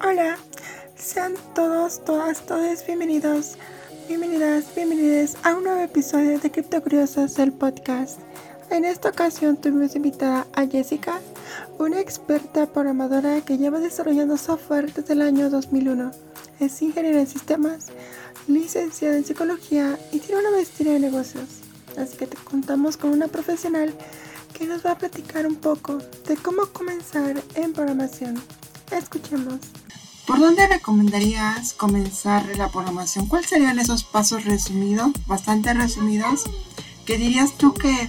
Hola, sean todos, todas, todos bienvenidos, bienvenidas, bienvenidas a un nuevo episodio de Cripto Curiosos, el podcast. En esta ocasión tuvimos invitada a Jessica, una experta programadora que lleva desarrollando software desde el año 2001. Es ingeniera en sistemas, licenciada en psicología y tiene una maestría en negocios. Así que te contamos con una profesional que nos va a platicar un poco de cómo comenzar en programación. Escuchemos. ¿Por dónde recomendarías comenzar la programación? ¿Cuáles serían esos pasos resumidos, bastante resumidos, que dirías tú que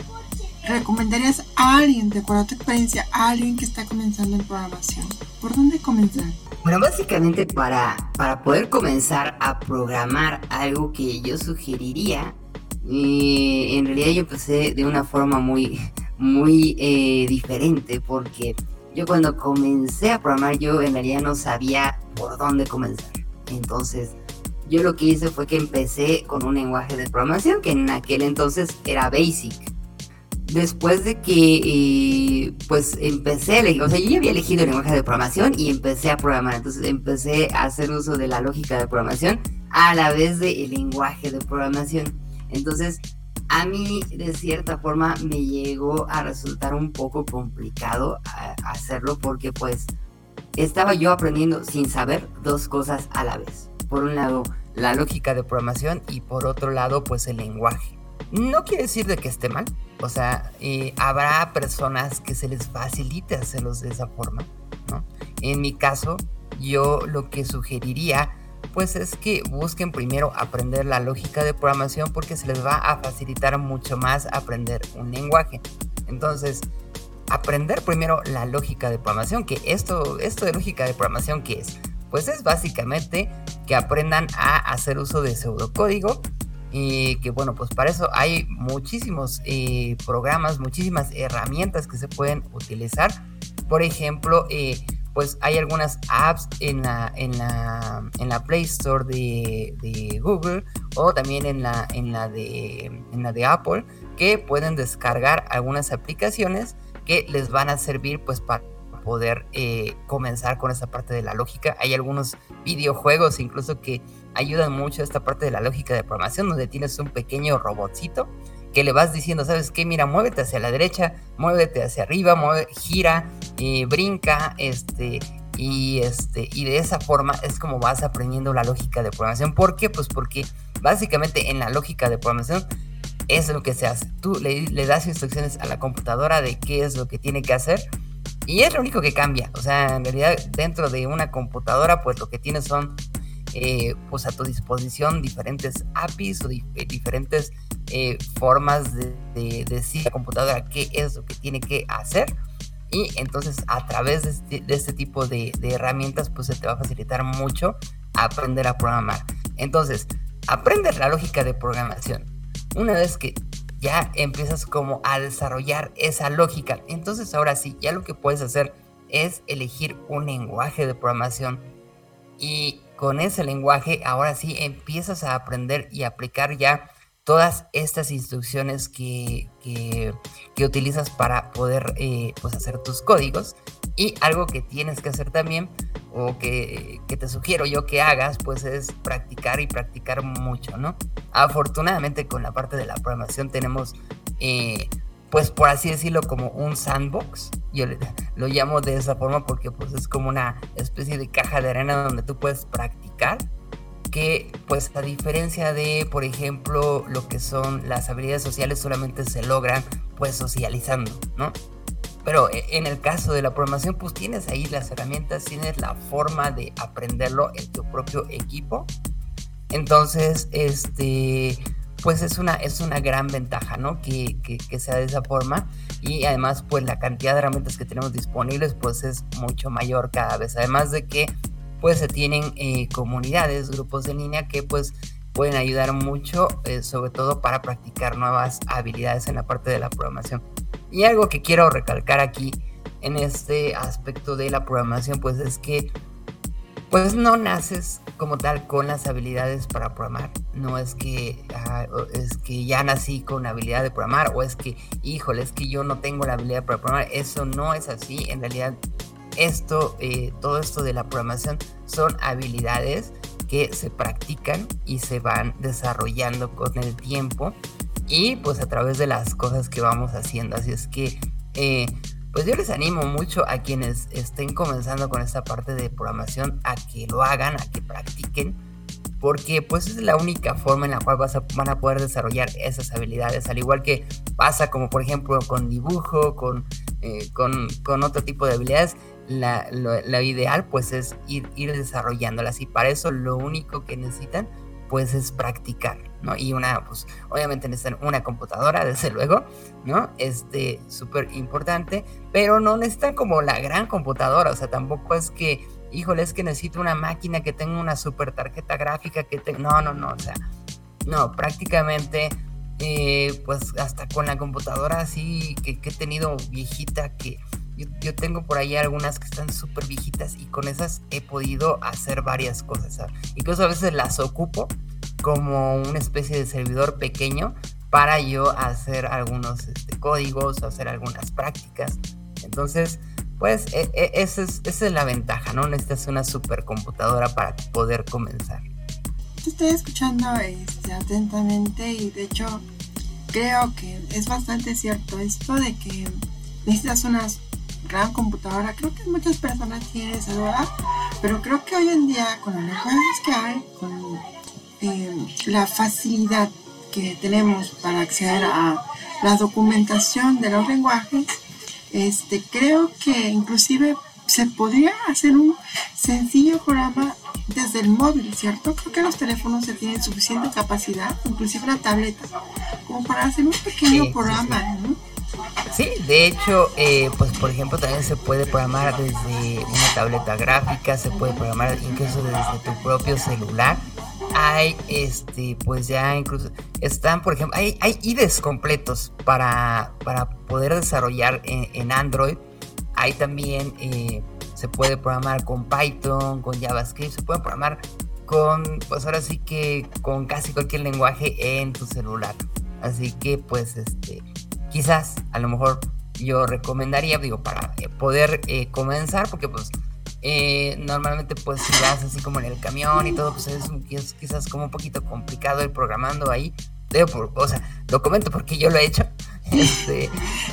recomendarías a alguien, de acuerdo a tu experiencia, a alguien que está comenzando en programación? ¿Por dónde comenzar? Bueno, básicamente para, para poder comenzar a programar algo que yo sugeriría, eh, en realidad yo empecé de una forma muy, muy eh, diferente porque yo cuando comencé a programar yo en realidad no sabía por dónde comenzar. Entonces yo lo que hice fue que empecé con un lenguaje de programación que en aquel entonces era Basic. Después de que eh, pues empecé, o sea, yo ya había elegido el lenguaje de programación y empecé a programar. Entonces empecé a hacer uso de la lógica de programación a la vez del lenguaje de programación. Entonces a mí de cierta forma me llegó a resultar un poco complicado hacerlo porque pues estaba yo aprendiendo sin saber dos cosas a la vez. Por un lado, la lógica de programación y por otro lado, pues el lenguaje. No quiere decir de que esté mal. O sea, eh, habrá personas que se les facilite hacerlos de esa forma. En mi caso, yo lo que sugeriría pues es que busquen primero aprender la lógica de programación porque se les va a facilitar mucho más aprender un lenguaje. Entonces, aprender primero la lógica de programación, que esto, esto de lógica de programación, ¿qué es? Pues es básicamente que aprendan a hacer uso de pseudocódigo y que bueno, pues para eso hay muchísimos eh, programas, muchísimas herramientas que se pueden utilizar. Por ejemplo, eh, pues hay algunas apps en la, en la, en la Play Store de, Google o también en la, en, la de, en la de Apple que pueden descargar algunas aplicaciones que les van a servir pues para poder eh, comenzar con esa parte de la lógica. Hay algunos videojuegos incluso que ayudan mucho a esta parte de la lógica de programación donde tienes un pequeño robotcito que le vas diciendo, ¿sabes qué? Mira, muévete hacia la derecha, muévete hacia arriba, mueve, gira, brinca, este, y este, y de esa forma es como vas aprendiendo la lógica de programación. ¿Por qué? Pues porque básicamente en la lógica de programación es lo que se hace. Tú le, das instrucciones a la computadora de qué es lo que tiene que hacer. Y es lo único que cambia. O sea, en realidad dentro de una computadora, pues lo que tienes son eh, pues a tu disposición diferentes APIs o diferentes eh, formas de, decir a la computadora qué es lo que tiene que hacer. Y entonces a través de este, este tipo de, herramientas pues se te va a facilitar mucho aprender a programar. Entonces, aprendes la lógica de programación. Una vez que ya empiezas como a desarrollar esa lógica, entonces ahora sí, ya lo que puedes hacer es elegir un lenguaje de programación y con ese lenguaje ahora sí empiezas a aprender y aplicar ya todas estas instrucciones que, que, utilizas para poder eh, pues hacer tus códigos. Y algo que tienes que hacer también, o que, te sugiero yo que hagas, pues es practicar y practicar mucho, ¿no? Afortunadamente con la parte de la programación tenemos, eh, pues por así decirlo, como un sandbox. Yo lo llamo de esa forma porque pues es como una especie de caja de arena donde tú puedes practicar que pues a diferencia de, por ejemplo, lo que son las habilidades sociales solamente se logran pues socializando, ¿no? Pero e, en el caso de la programación pues tienes ahí las herramientas, tienes la forma de aprenderlo en tu propio equipo. Entonces, este, pues es una, es una gran ventaja, ¿no? Que, que, que, sea de esa forma. Y además, pues la cantidad de herramientas que tenemos disponibles, pues es mucho mayor cada vez. Además de que pues se tienen eh, comunidades, grupos en línea que pues pueden ayudar mucho, eh, sobre todo para practicar nuevas habilidades en la parte de la programación. Y algo que quiero recalcar aquí en este aspecto de la programación, pues es que pues no naces como tal con las habilidades para programar. No es que, ah, es que ya nací con la habilidad de programar o es que, híjole, es que yo no tengo la habilidad para programar. Eso no es así. En realidad esto, eh, todo esto de la programación son habilidades que se practican y se van desarrollando con el tiempo y pues a través de las cosas que vamos haciendo. Así es que eh, pues yo les animo mucho a quienes estén comenzando con esta parte de programación a que lo hagan, a que practiquen, porque pues es la única forma en la cual van a poder desarrollar esas habilidades, al igual que pasa como por ejemplo con dibujo, con, eh, con, con, otro tipo de habilidades, la, lo, ideal pues es ir, ir desarrollándolas y para eso lo único que necesitan pues es practicar, ¿no? Y una, pues obviamente necesitan una computadora, desde luego, ¿no? Este, súper importante, pero no necesitan como la gran computadora, o sea, tampoco es que, híjole, es que necesito una máquina que tenga una super tarjeta gráfica que tenga, no, no, no, o sea, no, prácticamente, eh, pues hasta con la computadora así que, he tenido viejita que... Yo, yo, tengo por ahí algunas que están súper viejitas y con esas he podido hacer varias cosas. ¿sabes? Incluso a veces las ocupo como una especie de servidor pequeño para yo hacer algunos este, códigos hacer algunas prácticas. Entonces, pues e, e, esa, es, esa, es, la ventaja, ¿no? Necesitas una supercomputadora para poder comenzar. Te estoy escuchando este, atentamente y de hecho creo que es bastante cierto esto de que necesitas una gran computadora. Creo que muchas personas tienen esa duda, pero creo que hoy en día con los lenguajes que hay, con eh, la facilidad que tenemos para acceder a la documentación de los lenguajes, este, creo que inclusive se podría hacer un sencillo programa desde el móvil, ¿cierto? Creo que los teléfonos se tienen suficiente capacidad, inclusive la tableta, como para hacer un pequeño programa, ¿no? Sí, de hecho, eh, pues por ejemplo también se puede programar desde una tableta gráfica, se puede programar incluso desde tu propio celular. Hay este pues ya incluso están por ejemplo hay, hay IDEs completos para, para poder desarrollar en, Android. Hay también eh, se puede programar con Python con JavaScript se puede programar con pues ahora sí que con casi cualquier lenguaje en tu celular. Así que pues este quizás a lo mejor yo recomendaría digo para eh, poder eh, comenzar porque pues eh, normalmente pues si vas así como en el camión y todo, pues es, quizás como un poquito complicado el programando ahí. o sea, lo comento porque yo lo he hecho. Este,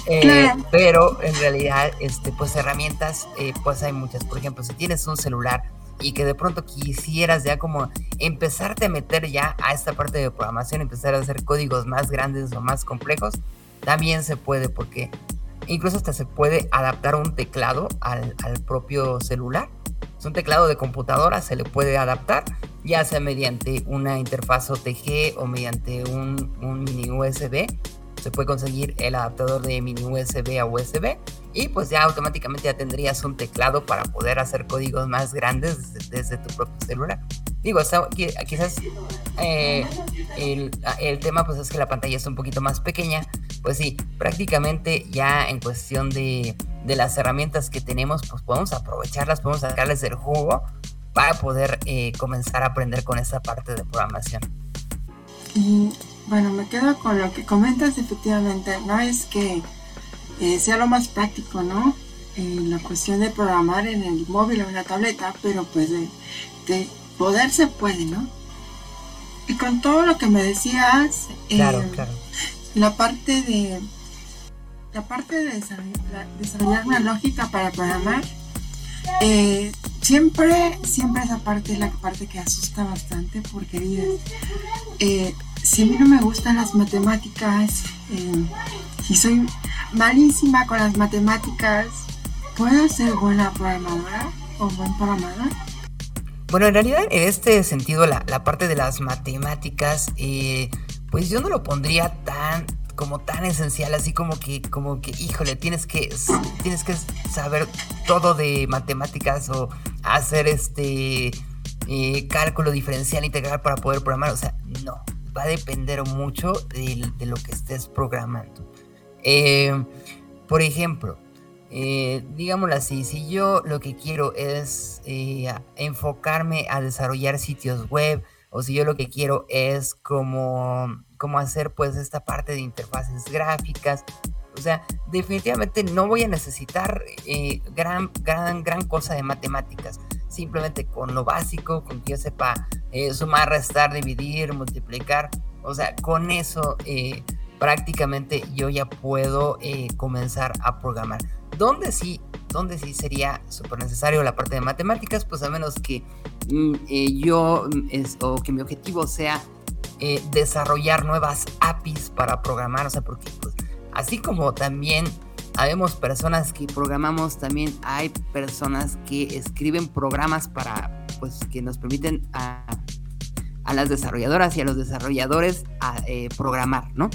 eh, pero en realidad, este, pues herramientas, pues hay muchas. Por ejemplo, si tienes un celular y que de pronto quisieras ya como empezarte a meter ya a esta parte de programación, empezar a hacer códigos más grandes o más complejos, también se puede porque Incluso hasta se puede adaptar un teclado al, propio celular. Es un teclado de computadora, se le puede adaptar, ya sea mediante una interfaz OTG o mediante un, un mini USB. Se puede conseguir el adaptador de mini USB a USB y pues ya automáticamente ya tendrías un teclado para poder hacer códigos más grandes desde, tu propio celular. Digo, quizás eh, el, el, tema pues es que la pantalla es un poquito más pequeña, pues sí, prácticamente ya en cuestión de, las herramientas que tenemos, pues podemos aprovecharlas, podemos sacarles el jugo para poder eh, comenzar a aprender con esa parte de programación. Y bueno, me quedo con lo que comentas, efectivamente, no es que eh, sea lo más práctico, ¿no? la cuestión de programar en el móvil o en la tableta, pero pues de, de poder se puede, ¿no? Y con todo lo que me decías, claro, eh, claro la parte de la parte de desarrollar, una lógica para programar eh, siempre siempre esa parte es la parte que asusta bastante porque eh, si a mí no me gustan las matemáticas eh, si soy malísima con las matemáticas puedo ser buena programadora o buen programador bueno, en realidad en este sentido la, la parte de las matemáticas pues yo no lo pondría tan como tan esencial, así como que, como que, híjole, tienes que, tienes que saber todo de matemáticas o hacer este eh, cálculo diferencial integral para poder programar. O sea, no, va a depender mucho de, lo que estés programando. Eh, por ejemplo, eh, digámoslo así, si yo lo que quiero es enfocarme a desarrollar sitios web, o si yo lo que quiero es como, como hacer pues esta parte de interfaces gráficas, O sea, definitivamente no voy a necesitar eh, gran, gran, gran cosa de matemáticas. Simplemente con lo básico, con que yo sepa eh, sumar, restar, dividir, multiplicar. O sea, con eso eh, prácticamente yo ya puedo comenzar a programar. Donde sí, donde sí sería súper necesario la parte de matemáticas, pues a menos que mm, yo es, o que mi objetivo sea desarrollar nuevas APIs para programar, o sea, porque pues, Así como también habemos personas que programamos, también hay personas que escriben programas para, pues, que nos permiten a, las desarrolladoras y a los desarrolladores a, eh, programar, ¿no?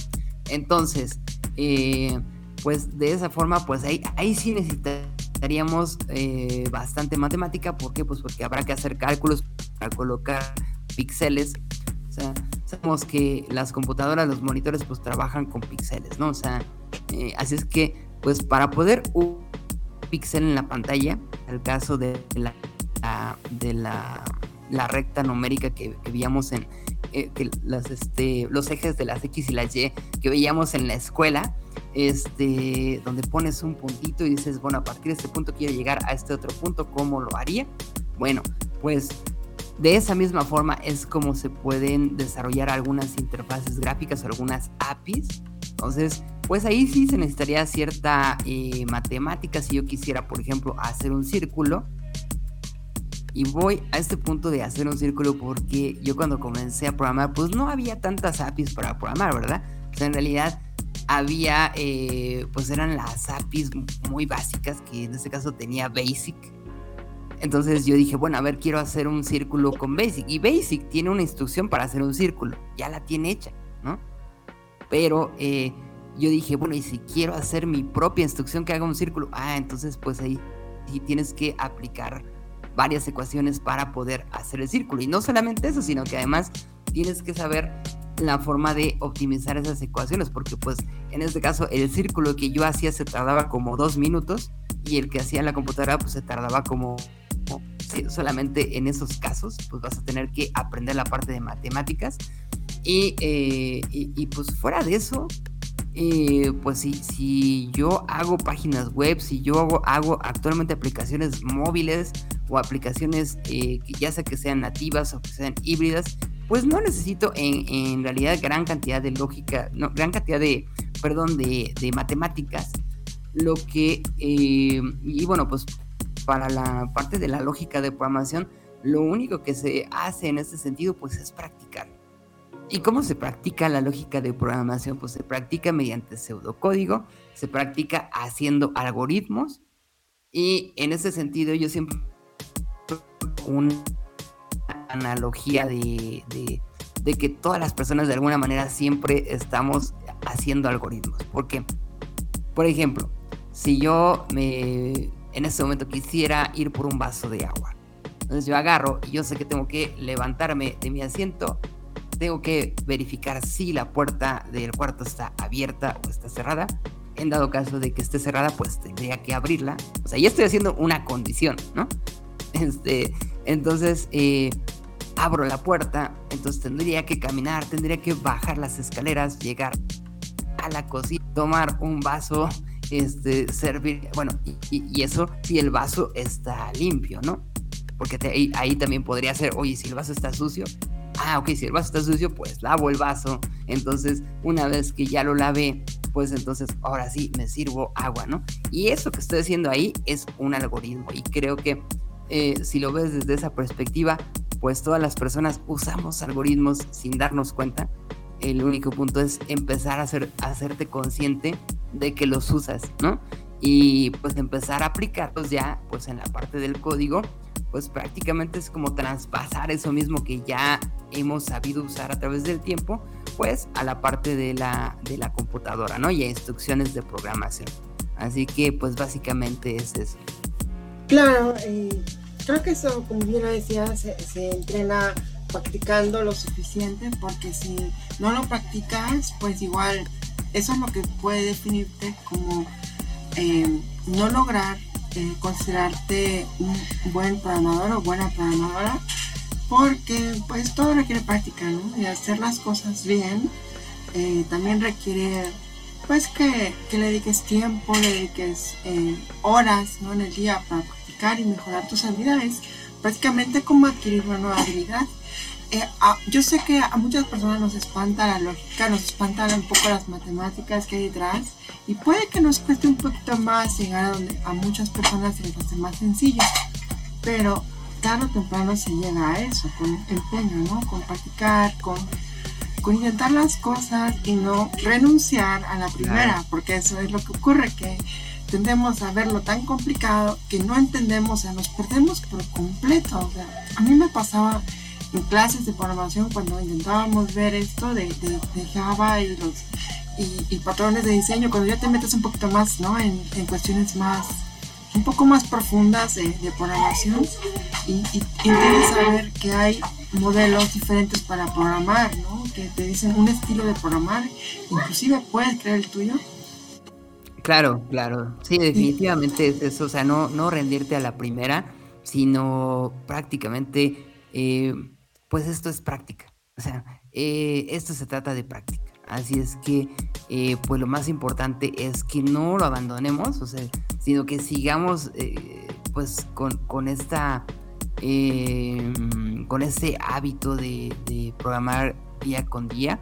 Entonces, eh, pues de esa forma, pues ahí, ahí sí necesitaríamos eh, bastante matemática. ¿Por qué? Pues porque habrá que hacer cálculos para colocar píxeles. O sea, sabemos que las computadoras, los monitores, pues trabajan con píxeles, ¿no? O sea, así es que, pues para poder un píxel en la pantalla, el caso de la, de la, recta numérica que, veíamos en eh, las, este, los ejes de las X y las Y que veíamos en la escuela, este, donde pones un puntito y dices, bueno, a partir de este punto quiero llegar a este otro punto, ¿cómo lo haría? Bueno, pues de esa misma forma es como se pueden desarrollar algunas interfaces gráficas o algunas APIs. Entonces, pues ahí sí se necesitaría cierta eh, matemática si yo quisiera, por ejemplo, hacer un círculo. Y voy a este punto de hacer un círculo porque yo cuando comencé a programar, pues no había tantas APIs para programar, ¿verdad? O sea, en realidad había, eh, pues eran las APIs muy básicas, que en este caso tenía Basic entonces yo dije, bueno, a ver, quiero hacer un círculo con Basic. Y Basic tiene una instrucción para hacer un círculo, ya la tiene hecha, ¿no? Pero eh, yo dije, bueno, y si quiero hacer mi propia instrucción que haga un círculo, ah, entonces pues ahí sí tienes que aplicar varias ecuaciones para poder hacer el círculo. Y no solamente eso, sino que además tienes que saber la forma de optimizar esas ecuaciones, porque pues en este caso el círculo que yo hacía se tardaba como dos minutos y el que hacía la computadora pues se tardaba como solamente en esos casos, pues vas a tener que aprender la parte de matemáticas. Y, eh, pues fuera de eso, eh, pues si, si yo hago páginas web, si yo hago, hago actualmente aplicaciones móviles o aplicaciones eh, que ya sea que sean nativas o que sean híbridas, pues no necesito en, en realidad gran cantidad de lógica, no, gran cantidad de, perdón, de, de matemáticas. Lo que, y bueno, pues para la parte de la lógica de programación, lo único que se hace en este sentido pues es practicar. ¿Y cómo se practica la lógica de programación? Pues se practica mediante pseudocódigo, se practica haciendo algoritmos y en ese sentido yo siempre una analogía de, de, que todas las personas de alguna manera siempre estamos haciendo algoritmos. ¿Por qué? Por ejemplo, si yo me en ese momento quisiera ir por un vaso de agua. Entonces yo agarro y yo sé que tengo que levantarme de mi asiento, tengo que verificar si la puerta del cuarto está abierta o está cerrada. En dado caso de que esté cerrada, pues tendría que abrirla. O sea, ya estoy haciendo una condición, ¿no? Este, entonces, eh, abro la puerta, entonces tendría que caminar, tendría que bajar las escaleras, llegar a la cocina, tomar un vaso este, servir, bueno, y, eso si el vaso está limpio, ¿no? Porque ahí, también podría ser, oye, si el vaso está sucio, ah, ok, si el vaso está sucio, pues lavo el vaso. Entonces, una vez que ya lo lavé, pues entonces ahora sí me sirvo agua, ¿no? Y eso que estoy haciendo ahí es un algoritmo y creo que eh, si lo ves desde esa perspectiva, pues todas las personas usamos algoritmos sin darnos cuenta. El único punto es empezar a, hacer, a hacerte consciente de que los usas, ¿no? Y pues empezar a aplicarlos ya, pues en la parte del código, pues prácticamente es como traspasar eso mismo que ya hemos sabido usar a través del tiempo, pues a la parte de la, de la computadora, ¿no? Y a instrucciones de programación. Así que pues básicamente es eso. Claro, creo que eso, como bien lo decía, se, se entrena practicando lo suficiente, porque si no lo practicas, pues igual eso es lo que puede definirte como eh, no lograr considerarte un buen programador o buena programadora porque pues todo requiere práctica y hacer las cosas bien eh, también requiere pues que, le dediques tiempo, le dediques eh, horas ¿no? en el día para practicar y mejorar tus habilidades, prácticamente como adquirir una nueva habilidad. Eh, yo sé que a muchas personas nos espanta la lógica, nos espantan un poco las matemáticas que hay detrás y puede que nos cueste un poquito más llegar a donde a muchas personas se les hace más sencillo, pero tarde o temprano se llega a eso, con empeño, ¿no? Con practicar, con con intentar las cosas y no renunciar a la primera, porque eso es lo que ocurre, que tendemos a verlo tan complicado que no entendemos, o sea, nos perdemos por completo. O sea, a mí me pasaba en clases de programación cuando intentábamos ver esto de, Java y los y, patrones de diseño, cuando ya te metes un poquito más ¿no? en, cuestiones más un poco más profundas de, programación y, y, y saber que hay modelos diferentes para programar, ¿no? Que te dicen un estilo de programar, inclusive puedes crear el tuyo. Claro, claro. Sí, definitivamente es eso, o sea, no, no rendirte a la primera, sino prácticamente, eh, pues esto es práctica. O sea, eh, esto se trata de práctica. Así es que, eh, pues lo más importante es que no lo abandonemos, o sea, sino que sigamos, pues, con, con esta eh, con ese hábito de, programar día con día.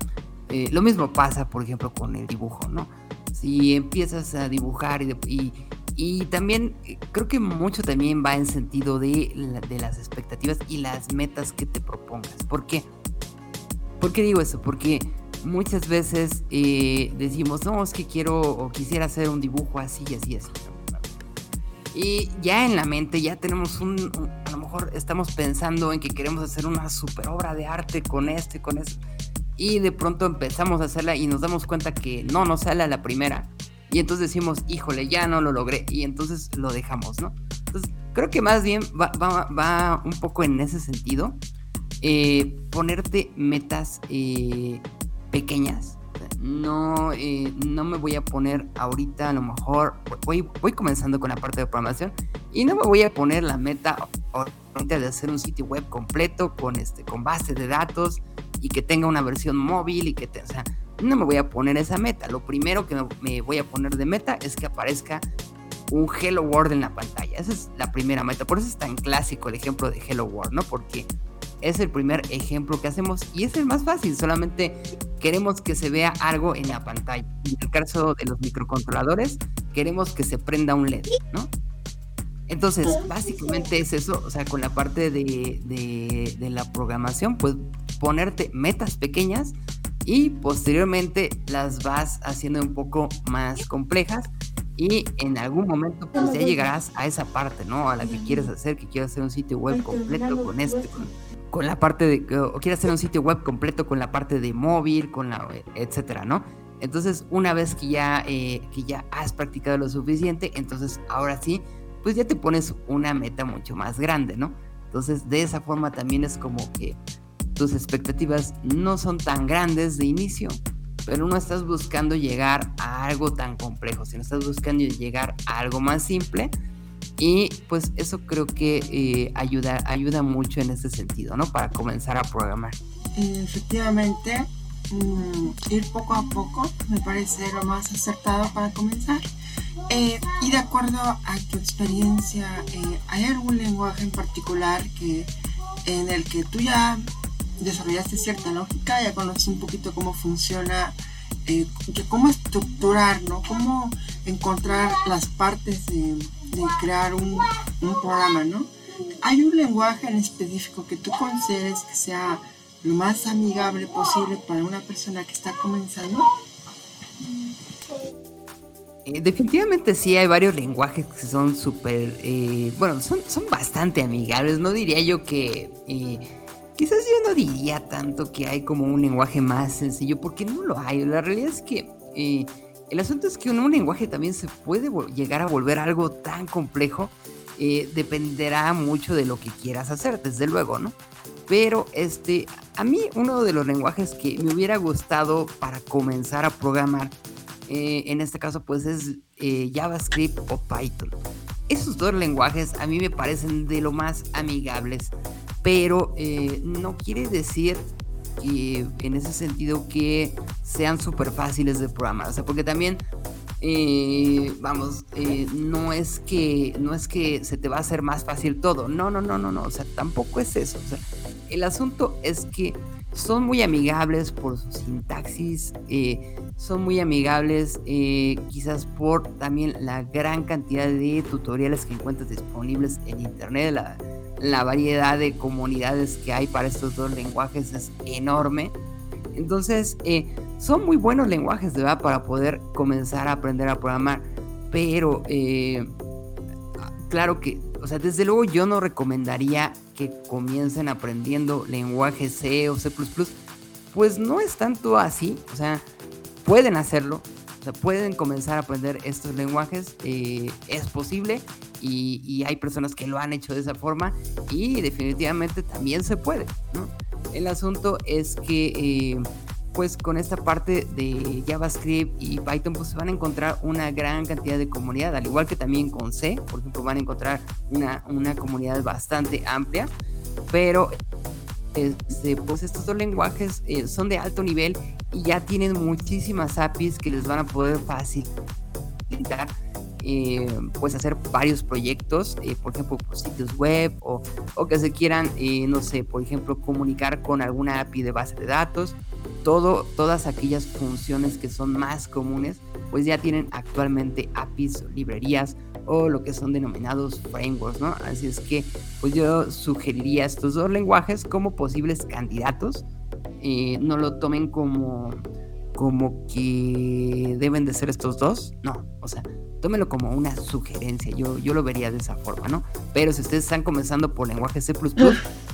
Eh, lo mismo pasa, por ejemplo, con el dibujo, ¿no? Si empiezas a dibujar y, y, también eh, creo que mucho también va en sentido de, de, las expectativas y las metas que te propongas. ¿Por qué? ¿Por qué digo eso? Porque muchas veces decimos, no, es que quiero o quisiera hacer un dibujo así, así, así. Y ya en la mente ya tenemos un, a lo mejor estamos pensando en que queremos hacer una super obra de arte con este, con eso. Y de pronto empezamos a hacerla y nos damos cuenta que no nos sale a la primera. Y entonces decimos, híjole, ya no lo logré. Y entonces lo dejamos, ¿no? Entonces, creo que más bien va, va, va un poco en ese sentido. Eh, ponerte metas eh, pequeñas no, eh, no me voy a poner ahorita, a lo mejor, voy, voy comenzando con la parte de programación y no me voy a poner la meta de hacer un sitio web completo con, este, con base de datos y que tenga una versión móvil y que, te, o sea, no me voy a poner esa meta. Lo primero que me voy a poner de meta es que aparezca un Hello World en la pantalla. Esa es la primera meta. Por eso es tan clásico el ejemplo de Hello World, ¿no? Porque es el primer ejemplo que hacemos y es el más fácil. Solamente queremos que se vea algo en la pantalla. En el caso de los microcontroladores, queremos que se prenda un LED, ¿no? Entonces, básicamente es eso, o sea, con la parte de, de, la programación, pues ponerte metas pequeñas y posteriormente las vas haciendo un poco más complejas y en algún momento pues ya llegarás a esa parte, ¿no? A la que quieres hacer, que quieres hacer un sitio web completo con este, con con la parte de, o quiere hacer un sitio web completo con la parte de móvil, con la, etcétera, ¿no? Entonces, una vez que ya, eh, que ya has practicado lo suficiente, entonces ahora sí, pues ya te pones una meta mucho más grande, ¿no? Entonces, de esa forma también es como que tus expectativas no son tan grandes de inicio, pero no estás buscando llegar a algo tan complejo, sino estás buscando llegar a algo más simple y pues eso creo que eh, ayuda, ayuda mucho en ese sentido, ¿no? Para comenzar a programar. Efectivamente, mm, ir poco a poco me parece lo más acertado para comenzar. Eh, y de acuerdo a tu experiencia, eh, ¿hay algún lenguaje en particular que, en el que tú ya desarrollaste cierta lógica, ya conoces un poquito cómo funciona, cómo estructurar, ¿no? Cómo encontrar las partes de de crear un, programa, ¿no? ¿Hay un lenguaje en específico que tú consideres que sea lo más amigable posible para una persona que está comenzando? Eh, definitivamente sí, hay varios lenguajes que son súper, eh, bueno, son, son bastante amigables. No diría yo que, eh, quizás yo no diría tanto que hay como un lenguaje más sencillo, porque no lo hay. La realidad es que el asunto es que un, lenguaje también se puede llegar a volver algo tan complejo. Dependerá mucho de lo que quieras hacer, desde luego, ¿no? Pero este, a mí uno de los lenguajes que me hubiera gustado para comenzar a programar, eh, en este caso pues es eh, JavaScript o Python. Esos dos lenguajes a mí me parecen de lo más amigables, pero no quiere decir que en ese sentido que sean súper fáciles de programar. O sea, porque también eh, vamos, eh, no es que no es que se te va a hacer más fácil todo. No, no, no, no, no. O sea, tampoco es eso. O sea, el asunto es que son muy amigables por su sintaxis, eh, son muy amigables quizás por también la gran cantidad de tutoriales que encuentras disponibles en internet, la, la variedad de comunidades que hay para estos dos lenguajes es enorme. Entonces, eh, son muy buenos lenguajes, ¿verdad? Para poder comenzar a aprender a programar. Pero, eh, claro que, o sea, desde luego yo no recomendaría que comiencen aprendiendo lenguaje C o C++. Pues no es tanto así. O sea, pueden hacerlo. O sea, pueden comenzar a aprender estos lenguajes. Eh, es posible. Y, y, hay personas que lo han hecho de esa forma. Y definitivamente también se puede, ¿no? El asunto es que eh, pues con esta parte de JavaScript y Python pues van a encontrar una gran cantidad de comunidad, al igual que también con C, por ejemplo, van a encontrar una, una comunidad bastante amplia, pero este, pues estos dos lenguajes eh, son de alto nivel y ya tienen muchísimas APIs que les van a poder facilitar eh, pues hacer varios proyectos, eh, por ejemplo, por sitios web o, o que se quieran, eh, no sé, por ejemplo, comunicar con alguna API de base de datos. Todo, todas aquellas funciones que son más comunes, pues ya tienen actualmente APIs, librerías o lo que son denominados frameworks, ¿no? Así es que, pues yo sugeriría estos dos lenguajes como posibles candidatos. No lo tomen como como que deben de ser estos dos. No, o sea, tómelo como una sugerencia, yo, yo lo vería de esa forma, ¿no? Pero si ustedes están comenzando por lenguaje C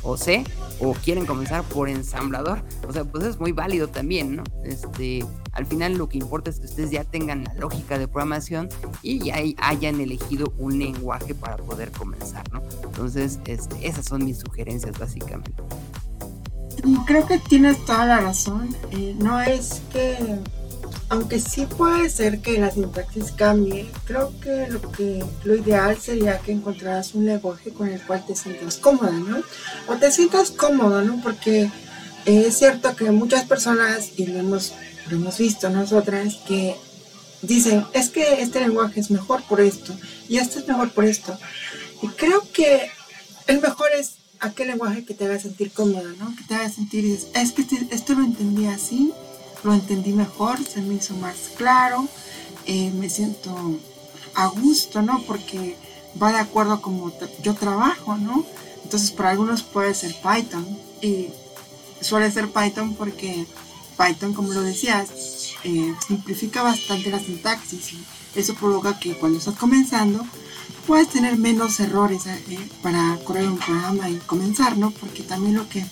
o C, o quieren comenzar por ensamblador, o sea, pues es muy válido también, ¿no? Este, al final lo que importa es que ustedes ya tengan la lógica de programación y ya hayan elegido un lenguaje para poder comenzar, ¿no? Entonces, este, esas son mis sugerencias básicamente. Creo que tienes toda la razón. Eh, no es que aunque sí puede ser que la sintaxis cambie, creo que lo, que lo ideal sería que encontraras un lenguaje con el cual te sientas cómoda, ¿no? O te sientas cómodo, ¿no? Porque es cierto que muchas personas, y lo hemos, lo hemos visto nosotras, que dicen, es que este lenguaje es mejor por esto, y este es mejor por esto. Y creo que el mejor es aquel lenguaje que te haga sentir cómoda, ¿no? Que te haga sentir, es que este, esto lo entendí así, lo entendí mejor, se me hizo más claro, eh, me siento a gusto, ¿no? Porque va de acuerdo a cómo yo trabajo, ¿no? Entonces para algunos puede ser Python y suele ser Python porque Python, como lo decías, eh, simplifica bastante la sintaxis y eso provoca que cuando estás comenzando puedes tener menos errores eh, para correr un programa y comenzar, ¿no? Porque también lo que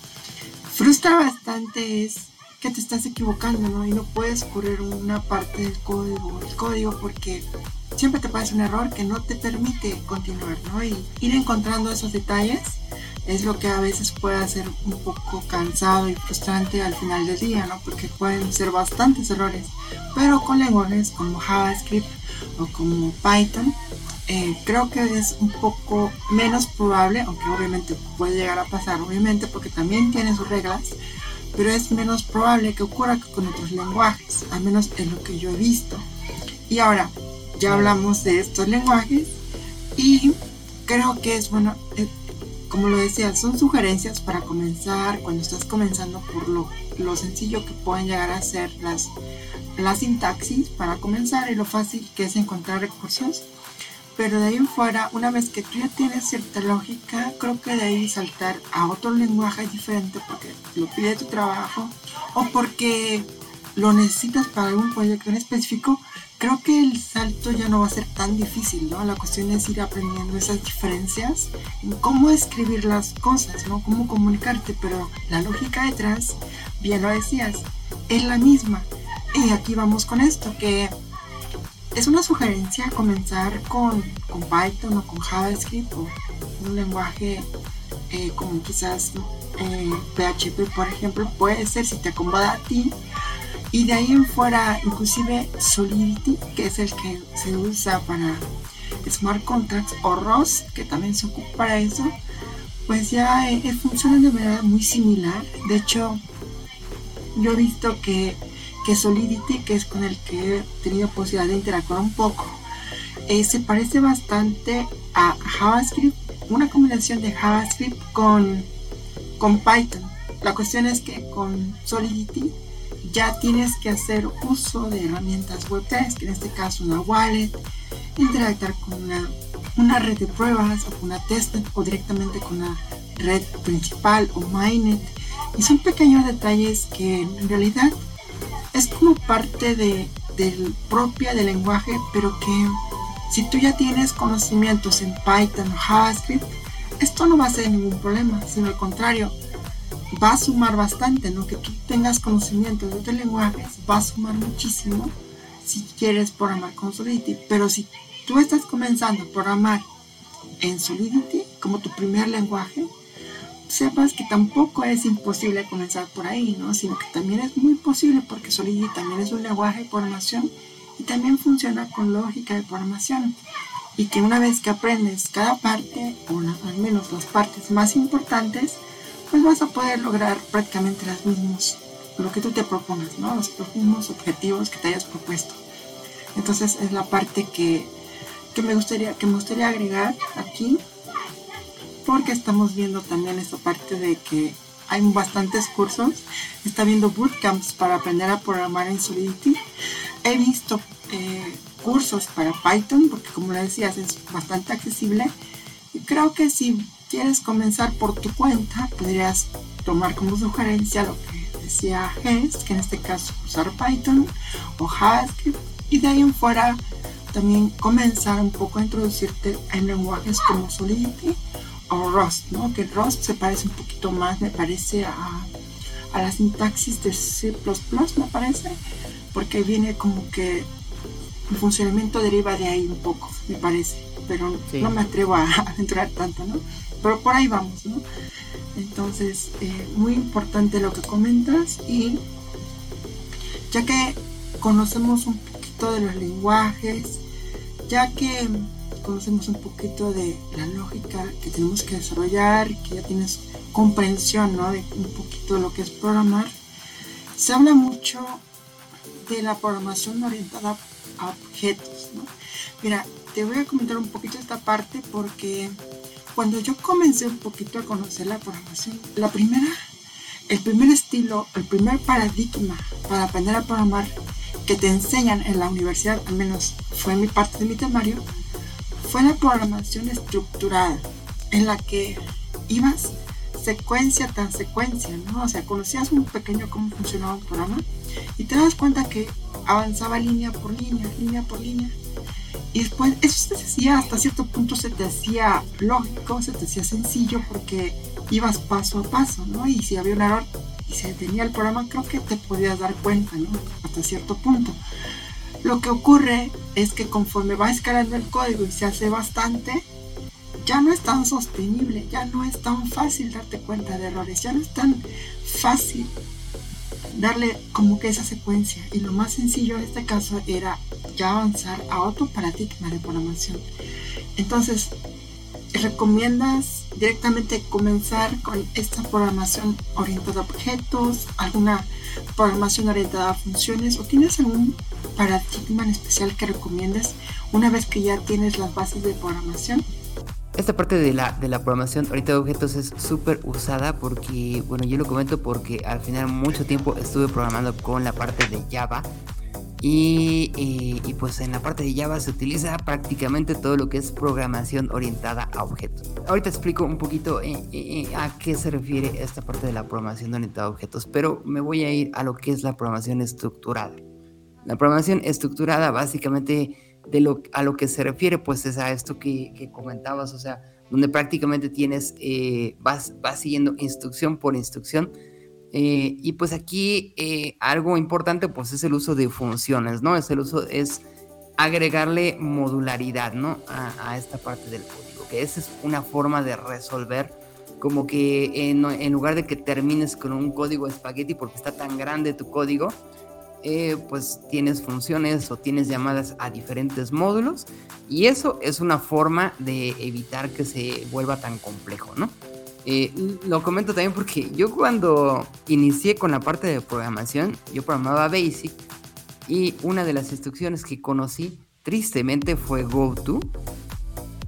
frustra bastante es que te estás equivocando, ¿no? Y no puedes correr una parte del código, el código porque siempre te pasa un error que no te permite continuar, ¿no? Y ir encontrando esos detalles es lo que a veces puede ser un poco cansado y frustrante al final del día, ¿no? Porque pueden ser bastantes errores, pero con lenguajes como JavaScript o como Python, eh, creo que es un poco menos probable, aunque obviamente puede llegar a pasar, obviamente, porque también tiene sus reglas, pero es menos probable que ocurra que con otros lenguajes, al menos en lo que yo he visto. Y ahora, ya hablamos de estos lenguajes y creo que es bueno, eh, como lo decía, son sugerencias para comenzar cuando estás comenzando por lo, lo sencillo que pueden llegar a ser las, las sintaxis para comenzar y lo fácil que es encontrar recursos pero de ahí en fuera, una vez que tú ya tienes cierta lógica, creo que de ahí saltar a otro lenguaje diferente porque lo pide tu trabajo o porque lo necesitas para algún proyecto en específico, creo que el salto ya no va a ser tan difícil, ¿no? La cuestión es ir aprendiendo esas diferencias en cómo escribir las cosas, ¿no? Cómo comunicarte, pero la lógica detrás, bien lo decías, es la misma. Y aquí vamos con esto, que es una sugerencia comenzar con, Python o con JavaScript o un lenguaje eh, como quizás PHP, eh, por ejemplo, puede ser si te acomoda a ti. Y de ahí en fuera, inclusive Solidity, que es el que se usa para Smart Contracts, o ROS, que también se ocupa para eso, pues ya eh, funcionan de manera muy similar. De hecho, yo he visto que, que Solidity, que es con el que he tenido posibilidad de interactuar un poco, eh, se parece bastante a JavaScript, una combinación de JavaScript con, con Python. La cuestión es que con Solidity ya tienes que hacer uso de herramientas web 3, que en este caso una wallet, interactuar con una, una red de pruebas o con una testnet o directamente con una red principal o mainnet. Y son pequeños detalles que en realidad es como parte de, del propia del lenguaje, pero que si tú ya tienes conocimientos en Python o JavaScript, esto no va a ser ningún problema, sino al contrario, va a sumar bastante, ¿no? Que tú tengas conocimientos de otros lenguajes va a sumar muchísimo si quieres programar con Solidity. Pero si tú estás comenzando a programar en Solidity como tu primer lenguaje, sepas que tampoco es imposible comenzar por ahí, ¿no? Sino que también es muy posible porque Solidity también es un lenguaje de programación y también funciona con lógica de programación. Y que una vez que aprendes cada parte, o al menos las partes más importantes, pues vas a poder lograr prácticamente las mismos, lo que tú te propongas, ¿no? Los mismos objetivos que te hayas propuesto. Entonces es la parte que, que, me, gustaría, que me gustaría agregar aquí, porque estamos viendo también esta parte de que hay bastantes cursos, está viendo bootcamps para aprender a programar en Solidity. He visto eh, cursos para Python, porque como le decías es bastante accesible. Y creo que si quieres comenzar por tu cuenta, podrías tomar como sugerencia lo que decía Hess, que en este caso usar Python o JavaScript, y de ahí en fuera también comenzar un poco a introducirte en lenguajes como Solidity o Rust, ¿no? Que Rust se parece un poquito más, me parece, a, a la sintaxis de C++, me parece, porque viene como que el funcionamiento deriva de ahí un poco, me parece, pero no me atrevo a, a entrar tanto, ¿no? pero por ahí vamos, ¿no? Entonces, eh, muy importante lo que comentas y ya que conocemos un poquito de los lenguajes, ya que conocemos un poquito de la lógica que tenemos que desarrollar, que ya tienes comprensión ¿no? de un poquito de lo que es programar, se habla mucho de la programación orientada a objetos. ¿no? Mira, te voy a comentar un poquito esta parte porque cuando yo comencé un poquito a conocer la programación, la primera, el primer estilo, el primer paradigma para aprender a programar que te enseñan en la universidad, al menos fue mi parte de mi temario, fue la programación estructurada, en la que ibas secuencia tras secuencia, ¿no? O sea, conocías un pequeño cómo funcionaba un programa y te das cuenta que avanzaba línea por línea, línea por línea, y después eso se hacía hasta cierto punto, se te hacía lógico, se te hacía sencillo porque ibas paso a paso, ¿no? Y si había un error y se detenía el programa, creo que te podías dar cuenta, ¿no? Hasta cierto punto. Lo que ocurre es que conforme va escalando el código y se hace bastante, ya no es tan sostenible, ya no es tan fácil darte cuenta de errores, ya no es tan fácil darle como que esa secuencia. Y lo más sencillo en este caso era ya avanzar a otro paradigma de programación. Entonces, ¿recomiendas directamente comenzar con esta programación orientada a objetos, alguna programación orientada a funciones o tienes algún paradigma en especial que recomiendas una vez que ya tienes las bases de programación? Esta parte de la, de la programación ahorita de objetos es súper usada porque, bueno, yo lo comento porque al final mucho tiempo estuve programando con la parte de Java y, y, pues en la parte de Java se utiliza prácticamente todo lo que es programación orientada a objetos. Ahorita explico un poquito eh, eh, eh, a qué se refiere esta parte de la programación orientada a objetos, pero me voy a ir a lo que es la programación estructurada. La programación estructurada básicamente de lo, a lo que se refiere, pues es a esto que, comentabas, o sea, donde prácticamente tienes, eh, vas, vas, siguiendo instrucción por instrucción. Eh, y pues aquí eh, algo importante, pues es el uso de funciones, ¿no? Es el uso, es agregarle modularidad, ¿no? A, a esta parte del código, que esa es una forma de resolver como que en, en lugar de que termines con un código espagueti porque está tan grande tu código, eh, pues tienes funciones o tienes llamadas a diferentes módulos y eso es una forma de evitar que se vuelva tan complejo, ¿no? Eh, lo comento también porque yo cuando inicié con la parte de programación, yo programaba Basic y una de las instrucciones que conocí tristemente fue GoTo.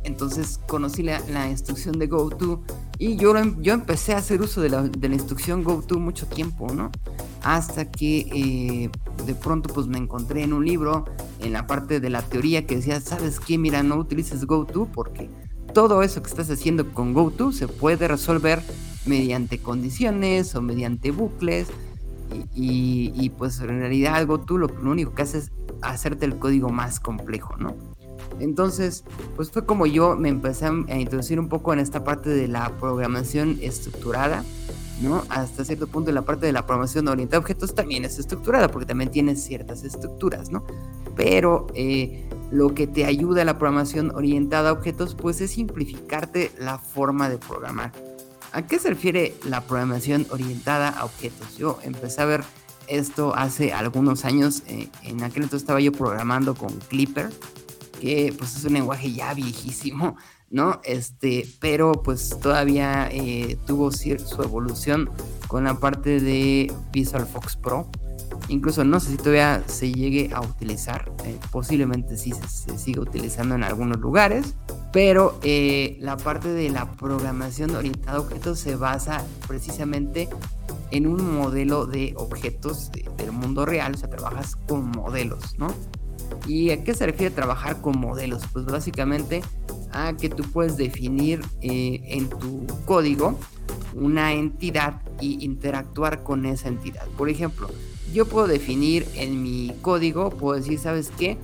Entonces conocí la, instrucción de GoTo y yo, yo empecé a hacer uso de la, de la instrucción GoTo mucho tiempo, ¿no? Hasta que eh, de pronto pues me encontré en un libro en la parte de la teoría que decía, ¿sabes qué? Mira, no utilices GoTo porque todo eso que estás haciendo con GoTo se puede resolver mediante condiciones o mediante bucles. Y, pues en realidad GoTo lo, lo único que hace es hacerte el código más complejo, ¿no? Entonces, pues fue como yo me empecé a introducir un poco en esta parte de la programación estructurada, ¿no? Hasta cierto punto la parte de la programación orientada a objetos también es estructurada, porque también tiene ciertas estructuras, ¿no? Pero eh, lo que te ayuda a la programación orientada a objetos, pues es simplificarte la forma de programar. ¿A qué se refiere la programación orientada a objetos? Yo empecé a ver esto hace algunos años. Eh, en aquel entonces estaba yo programando con Clipper, que pues es un lenguaje ya viejísimo, ¿no? Este, pero pues todavía eh, tuvo su evolución con la parte de Visual Fox Pro. Incluso no sé si todavía se llegue a utilizar, eh, posiblemente sí se, sigue utilizando en algunos lugares, pero eh, la parte de la programación orientada a objetos se basa precisamente en un modelo de objetos del mundo real, o sea, trabajas con modelos, ¿no? ¿Y a qué se refiere trabajar con modelos? Pues básicamente a que tú puedes definir eh, en tu código una entidad y interactuar con esa entidad. Por ejemplo, yo puedo definir en mi código, puedo decir, ¿sabes qué?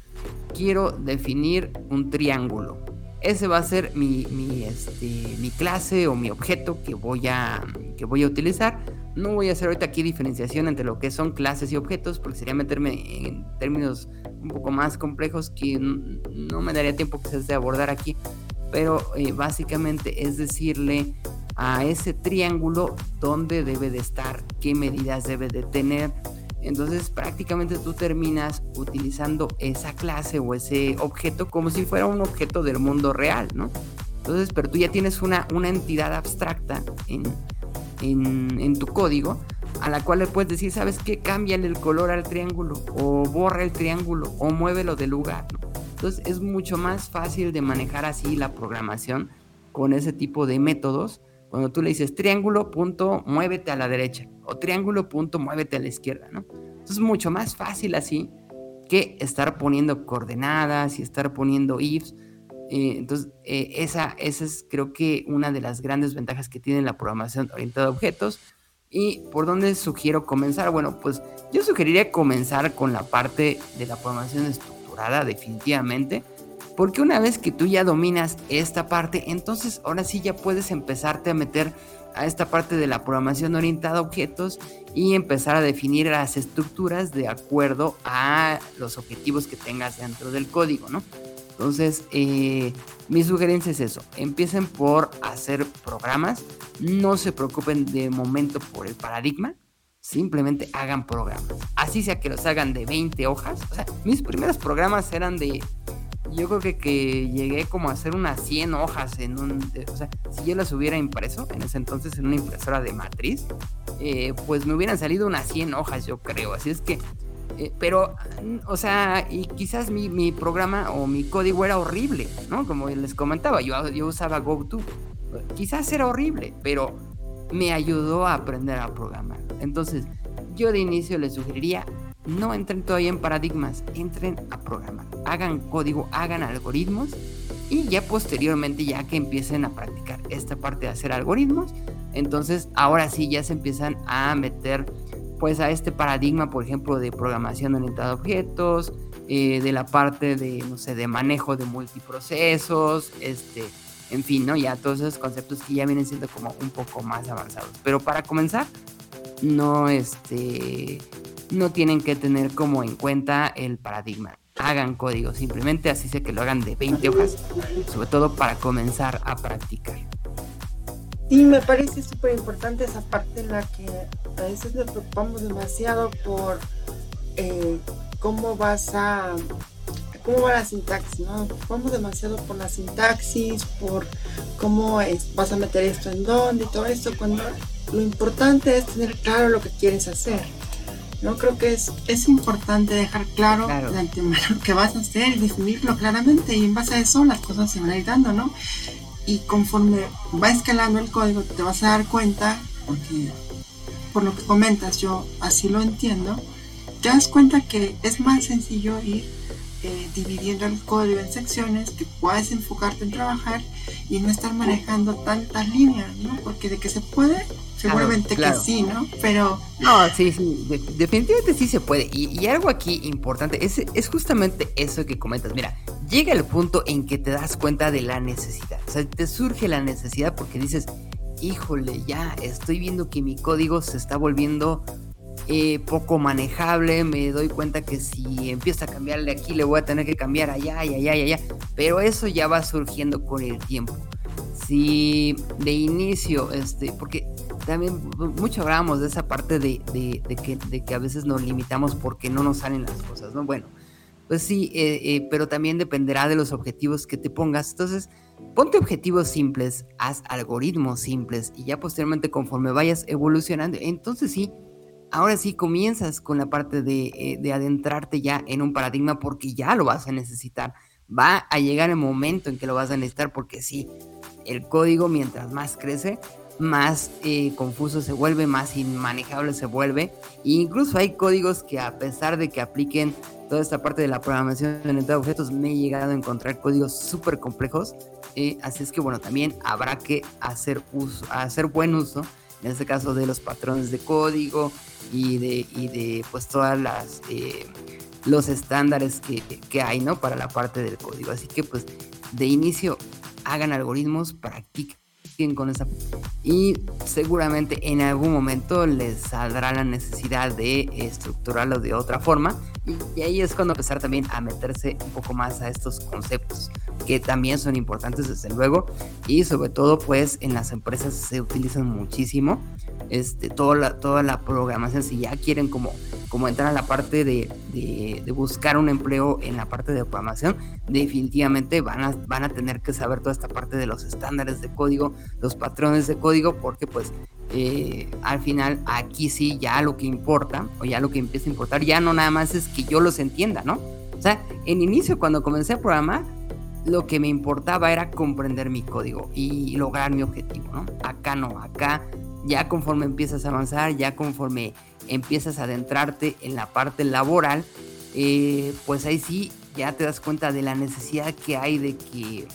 Quiero definir un triángulo. Ese va a ser mi, mi, este, mi clase o mi objeto que voy, a, que voy a utilizar. No voy a hacer ahorita aquí diferenciación entre lo que son clases y objetos porque sería meterme en términos un poco más complejos que no me daría tiempo quizás de abordar aquí. Pero eh, básicamente es decirle a ese triángulo dónde debe de estar, qué medidas debe de tener. Entonces prácticamente tú terminas utilizando esa clase o ese objeto como si fuera un objeto del mundo real, ¿no? Entonces, pero tú ya tienes una, una entidad abstracta en, en, tu código a la cual le puedes decir, ¿sabes qué? Cámbiale el color al triángulo o borra el triángulo o muévelo de lugar. Entonces es mucho más fácil de manejar así la programación con ese tipo de métodos. Cuando tú le dices triángulo, punto, muévete a la derecha o triángulo, punto, muévete a la izquierda, ¿no? Entonces es mucho más fácil así que estar poniendo coordenadas y estar poniendo ifs. Eh, entonces, eh, esa, esa es creo que una de las grandes ventajas que tiene la programación orientada a objetos. ¿Y por dónde sugiero comenzar? Bueno, pues yo sugeriría comenzar con la parte de la programación estructurada, definitivamente. Porque una vez que tú ya dominas esta parte, entonces ahora sí ya puedes empezarte a meter a esta parte de la programación orientada a objetos y empezar a definir las estructuras de acuerdo a los objetivos que tengas dentro del código, ¿no? Entonces, eh, mi sugerencia es eso, empiecen por hacer programas, no se preocupen de momento por el paradigma, simplemente hagan programas. Así sea que los hagan de 20 hojas, o sea, mis primeros programas eran de yo creo que, que llegué como a hacer unas 100 hojas en un... O sea, si yo las hubiera impreso en ese entonces en una impresora de matriz, eh, pues me hubieran salido unas 100 hojas, yo creo. Así es que... Eh, pero, o sea, y quizás mi, mi, programa o mi código era horrible, ¿no? Como les comentaba, yo, yo usaba GoTo. Quizás era horrible, pero me ayudó a aprender a programar. Entonces, yo de inicio les sugeriría no entren todavía en paradigmas, entren a programar, hagan código, hagan algoritmos y ya posteriormente ya que empiecen a practicar esta parte de hacer algoritmos, entonces ahora sí ya se empiezan a meter pues a este paradigma, por ejemplo, de programación orientada a objetos, eh, de la parte de, no sé, de manejo de multiprocesos, este, en fin, ¿no? Ya todos esos conceptos que ya vienen siendo como un poco más avanzados. Pero para comenzar, no, este, no tienen que tener como en cuenta el paradigma. Hagan código, simplemente así sea que lo hagan de 20 hojas, sobre todo para comenzar a practicar. Y me parece súper importante esa parte en la que a veces nos preocupamos demasiado por eh, cómo vas a cómo va la sintaxis, ¿no? Vamos demasiado por la sintaxis, por cómo es, vas a meter esto en dónde y todo esto, cuando lo importante es tener claro lo que quieres hacer. ¿No? Creo que es, es importante dejar claro, de antemano lo que vas a hacer y definirlo claramente y en base a eso las cosas se van a ir dando, ¿no? Y conforme va escalando el código te vas a dar cuenta, porque por lo que comentas yo así lo entiendo, te das cuenta que es más sencillo ir eh, dividiendo el código en secciones, que puedes enfocarte en trabajar y no estar manejando tantas líneas, ¿no? Porque de que se puede, seguramente que sí, ¿no? Pero... No, sí, sí, definitivamente sí se puede. Y, algo aquí importante es, es justamente eso que comentas. Mira, llega el punto en que te das cuenta de la necesidad. O sea, te surge la necesidad porque dices, híjole, ya estoy viendo que mi código se está volviendo eh, poco manejable, me doy cuenta que si empiezo a cambiarle aquí le voy a tener que cambiar allá y allá y allá, pero eso ya va surgiendo con el tiempo. Si de inicio, este, porque también mucho hablábamos de esa parte de, que, de que a veces nos limitamos porque no nos salen las cosas, ¿no? Bueno, pues sí, eh, eh, pero también dependerá de los objetivos que te pongas. Entonces, ponte objetivos simples, haz algoritmos simples y ya posteriormente conforme vayas evolucionando, entonces sí, ahora sí comienzas con la parte eh, de, adentrarte ya en un paradigma porque ya lo vas a necesitar. Va a llegar el momento en que lo vas a necesitar porque sí, el código mientras más crece, más eh, confuso se vuelve, más inmanejable se vuelve. E incluso hay códigos que a pesar de que apliquen toda esta parte de la programación en de objetos, me he llegado a encontrar códigos súper complejos. Eh, así es que bueno, también habrá que hacer, uso, hacer buen uso, en este caso de los patrones de código, y de, y de pues todas las eh, los estándares que, que, hay, ¿no? Para la parte del código. Así que pues de inicio hagan algoritmos, practiquen con esa y seguramente en algún momento les saldrá la necesidad de estructurarlo de otra forma. Y, ahí es cuando empezar también a meterse un poco más a estos conceptos que también son importantes desde luego. Y sobre todo pues en las empresas se utilizan muchísimo este, toda, la, toda la programación, si ya quieren como, como entrar a la parte de, de, buscar un empleo en la parte de programación, definitivamente van a, van a tener que saber toda esta parte de los estándares de código, los patrones de código, porque pues eh, al final aquí sí ya lo que importa, o ya lo que empieza a importar, ya no nada más es que yo los entienda, ¿no? O sea, en inicio cuando comencé a programar, lo que me importaba era comprender mi código y lograr mi objetivo, ¿no? Acá no, acá ya conforme empiezas a avanzar, ya conforme empiezas a adentrarte en la parte laboral, eh, pues ahí sí ya te das cuenta de la necesidad que hay de que,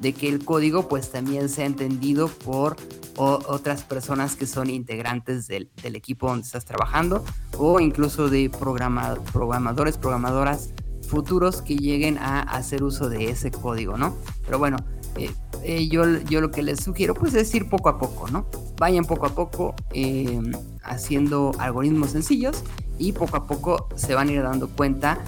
de que el código pues también sea entendido por otras personas que son integrantes del, equipo donde estás trabajando o incluso de programadores, programadoras futuros que lleguen a hacer uso de ese código, ¿no? Pero bueno, eh, eh, yo, yo lo que les sugiero pues es ir poco a poco, ¿no? Vayan poco a poco em, haciendo algoritmos sencillos y poco a poco se van a ir dando cuenta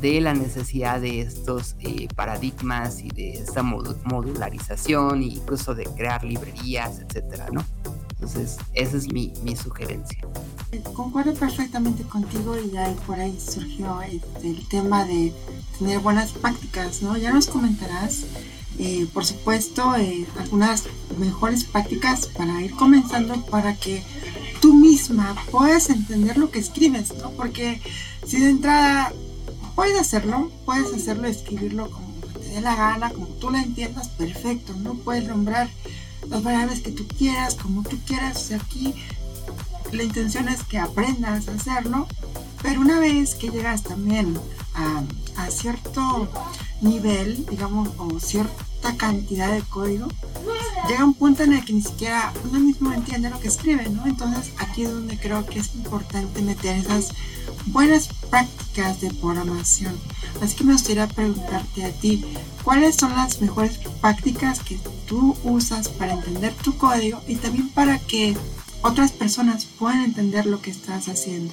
de la necesidad de estos eh, paradigmas y de esta modularización e incluso de crear librerías, etcétera, ¿no? Entonces, esa es mi, mi sugerencia. Concuerdo perfectamente contigo y ahí por ahí surgió el, el tema de tener buenas prácticas, ¿no? Ya nos comentarás eh, por supuesto, eh, algunas mejores prácticas para ir comenzando para que tú misma puedas entender lo que escribes, ¿no? Porque si de entrada puedes hacerlo, puedes hacerlo, escribirlo como te dé la gana, como tú la entiendas, perfecto, ¿no? Puedes nombrar las variables que tú quieras, como tú quieras, aquí la intención es que aprendas a hacerlo, pero una vez que llegas también a, a cierto nivel, digamos, o cierto cantidad de código, llega un punto en el que ni siquiera uno mismo entiende lo que escribe, ¿no? Entonces aquí es donde creo que es importante meter esas buenas prácticas de programación. Así que me gustaría preguntarte a ti, ¿cuáles son las mejores prácticas que tú usas para entender tu código y también para que otras personas puedan entender lo que estás haciendo?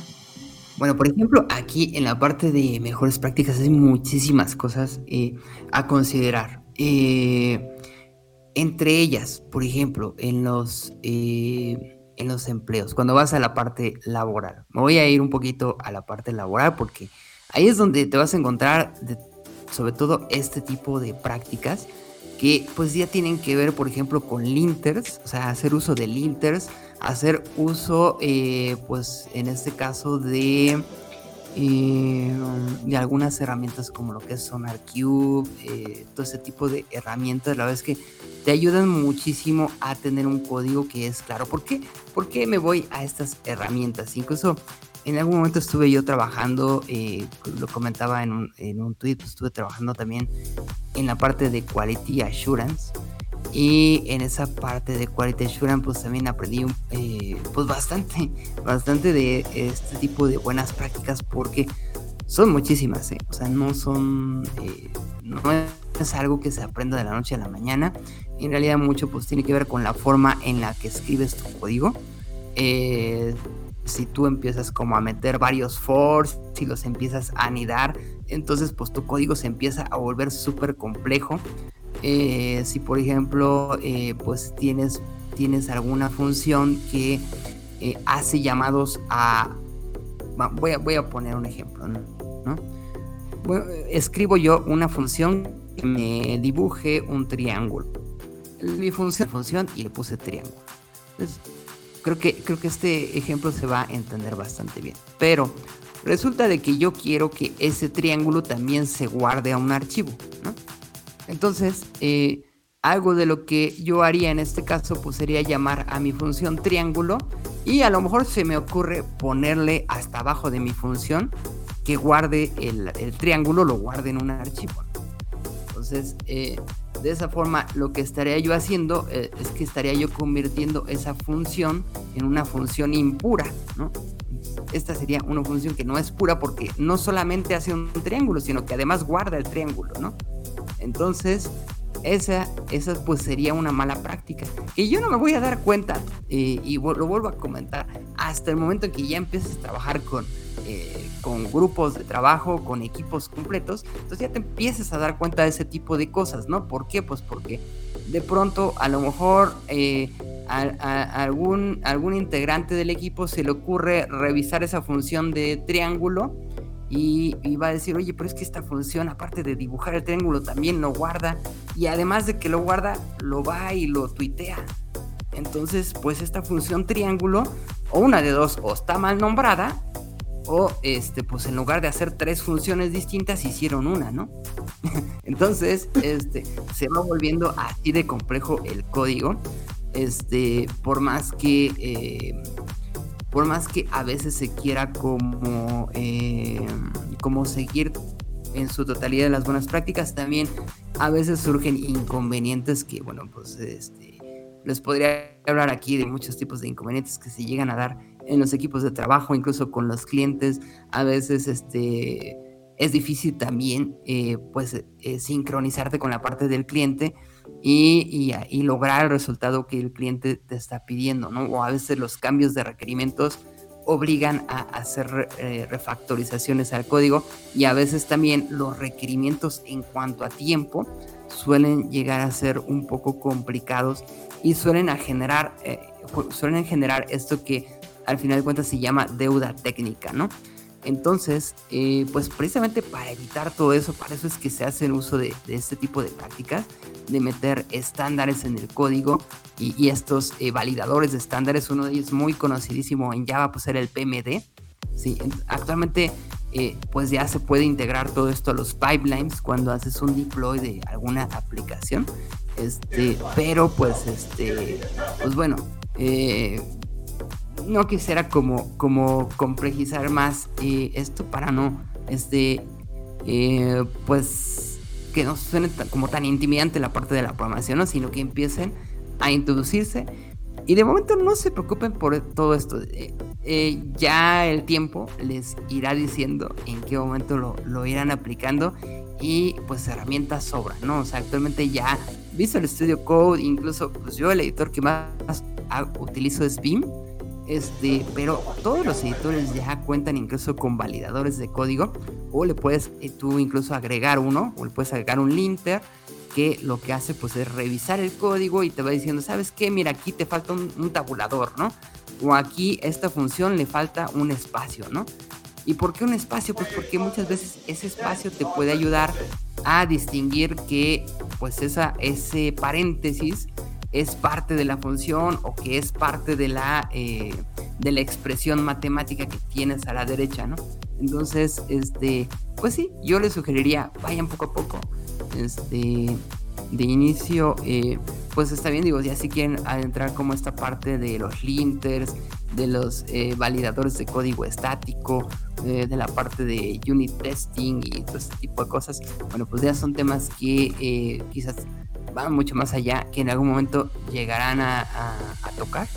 Bueno, por ejemplo, aquí en la parte de mejores prácticas hay muchísimas cosas eh, a considerar. Eh, entre ellas, por ejemplo, en los, eh, en los empleos, cuando vas a la parte laboral. Me voy a ir un poquito a la parte laboral porque ahí es donde te vas a encontrar sobre todo este tipo de prácticas que pues ya tienen que ver, por ejemplo, con linters, o sea, hacer uso de linters, hacer uso, eh, pues en este caso de, eh, de algunas herramientas como lo que es SonarCube, eh, todo ese tipo de herramientas, la verdad es que te ayudan muchísimo a tener un código que es claro. ¿Por qué? ¿Por qué me voy a estas herramientas? Incluso en algún momento estuve yo trabajando, eh, lo comentaba en un, en un tweet, estuve trabajando también en la parte de Quality Assurance. Y en esa parte de Quality Assurance, pues también aprendí eh, pues bastante, bastante de este tipo de buenas prácticas porque son muchísimas, ¿eh? o sea, no son, no es algo que se aprenda de la noche a la mañana. En realidad mucho pues tiene que ver con la forma en la que escribes tu código. Eh, si tú empiezas como a meter varios fors, si los empiezas a anidar, entonces pues tu código se empieza a volver súper complejo. Eh, si por ejemplo eh, pues tienes, tienes alguna función que eh, hace llamados a... Voy a, voy a poner un ejemplo, ¿no? escribo yo una función que me dibuje un triángulo. Mi función, función y le puse triángulo. Creo que, creo que este ejemplo se va a entender bastante bien. Pero resulta de que yo quiero que ese triángulo también se guarde a un archivo, ¿no? Entonces, eh, algo de lo que yo haría en este caso, pues sería llamar a mi función triángulo y a lo mejor se me ocurre ponerle hasta abajo de mi función que guarde el, el triángulo, lo guarde en un archivo. Entonces, eh, de esa forma, lo que estaría yo haciendo eh, es que estaría yo convirtiendo esa función en una función impura, ¿no? Esta sería una función que no es pura porque no solamente hace un triángulo, sino que además guarda el triángulo, ¿no? Entonces, esa, esa pues sería una mala práctica. Que yo no me voy a dar cuenta, eh, y lo vuelvo a comentar, hasta el momento en que ya empieces a trabajar con eh, con grupos de trabajo, con equipos completos, entonces ya te empiezas a dar cuenta de ese tipo de cosas, ¿no? ¿Por qué? Pues porque de pronto a lo mejor eh, algún, algún integrante del equipo se le ocurre revisar esa función de triángulo y, va a decir, oye, pero es que esta función, aparte de dibujar el triángulo, también lo guarda y además de que lo guarda, lo va y lo tuitea. Entonces, pues esta función triángulo, o una de dos, o está mal nombrada, o este, pues en lugar de hacer tres funciones distintas, hicieron una, ¿no? Entonces, este, se va volviendo así de complejo el código. Este, por más que. Eh, por más que a veces se quiera como. Eh, como seguir en su totalidad las buenas prácticas, también a veces surgen inconvenientes que, bueno, pues este, les podría hablar aquí de muchos tipos de inconvenientes que se llegan a dar en los equipos de trabajo, incluso con los clientes. A veces este, es difícil también eh, pues, eh, sincronizarte con la parte del cliente y, lograr el resultado que el cliente te está pidiendo, ¿no? O a veces los cambios de requerimientos obligan a hacer eh, refactorizaciones al código y a veces también los requerimientos en cuanto a tiempo suelen llegar a ser un poco complicados y suelen generar suelen generar esto que al final de cuentas se llama deuda técnica, ¿no? Entonces, eh, pues precisamente para evitar todo eso, para eso es que se hace el uso de, este tipo de prácticas, de meter estándares en el código y, estos eh, validadores de estándares, uno de ellos muy conocidísimo en Java, pues era el PMD. Sí, actualmente eh, pues ya se puede integrar todo esto a los pipelines cuando haces un deploy de alguna aplicación. Este, pero pues este, pues bueno, eh, no quisiera como, como complejizar más eh, esto para no, este, eh, pues, que no suene como tan intimidante la parte de la programación, sino que empiecen a introducirse. Y de momento no se preocupen por todo esto. Eh, ya el tiempo les irá diciendo en qué momento lo, lo, irán aplicando y pues herramientas sobran, ¿no? O sea, actualmente ya Visual Studio Code, incluso pues yo el editor que más utilizo es Vim este, pero todos los editores ya cuentan incluso con validadores de código o le puedes eh, tú incluso agregar uno o le puedes agregar un linter que lo que hace pues es revisar el código y te va diciendo, ¿sabes qué? Mira, aquí te falta un, tabulador, ¿no? O aquí esta función le falta un espacio, ¿no? ¿Y por qué un espacio? Pues porque muchas veces ese espacio te puede ayudar a distinguir que pues esa, ese paréntesis es parte de la función o que es parte de la, eh, de la expresión matemática que tienes a la derecha, ¿no? Entonces, este, pues sí, yo les sugeriría, vayan poco a poco. Este, de inicio, eh, pues está bien, digo, ya si quieren adentrar como esta parte de los linters, de los eh, validadores de código estático, de la parte de unit testing y todo este tipo de cosas, bueno, pues ya son temas que quizás van mucho más allá, que en algún momento llegarán a, tocar,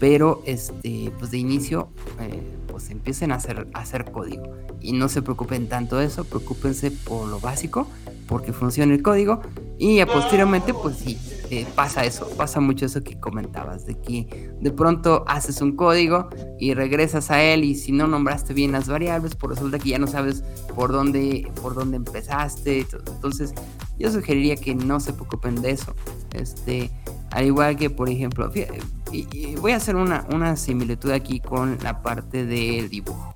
pero este, pues de inicio, eh, pues empiecen a hacer, a hacer código. Y no se preocupen tanto de eso, preocúpense por lo básico, porque funciona el código. Y posteriormente, pues sí, eh, pasa eso, pasa mucho eso que comentabas, de que de pronto haces un código y regresas a él y si no nombraste bien las variables, pues resulta que ya no sabes por dónde, por dónde empezaste. Entonces, yo sugeriría que no se preocupen de eso. Este, al igual que, por ejemplo, voy a hacer una, una similitud aquí con la parte del dibujo.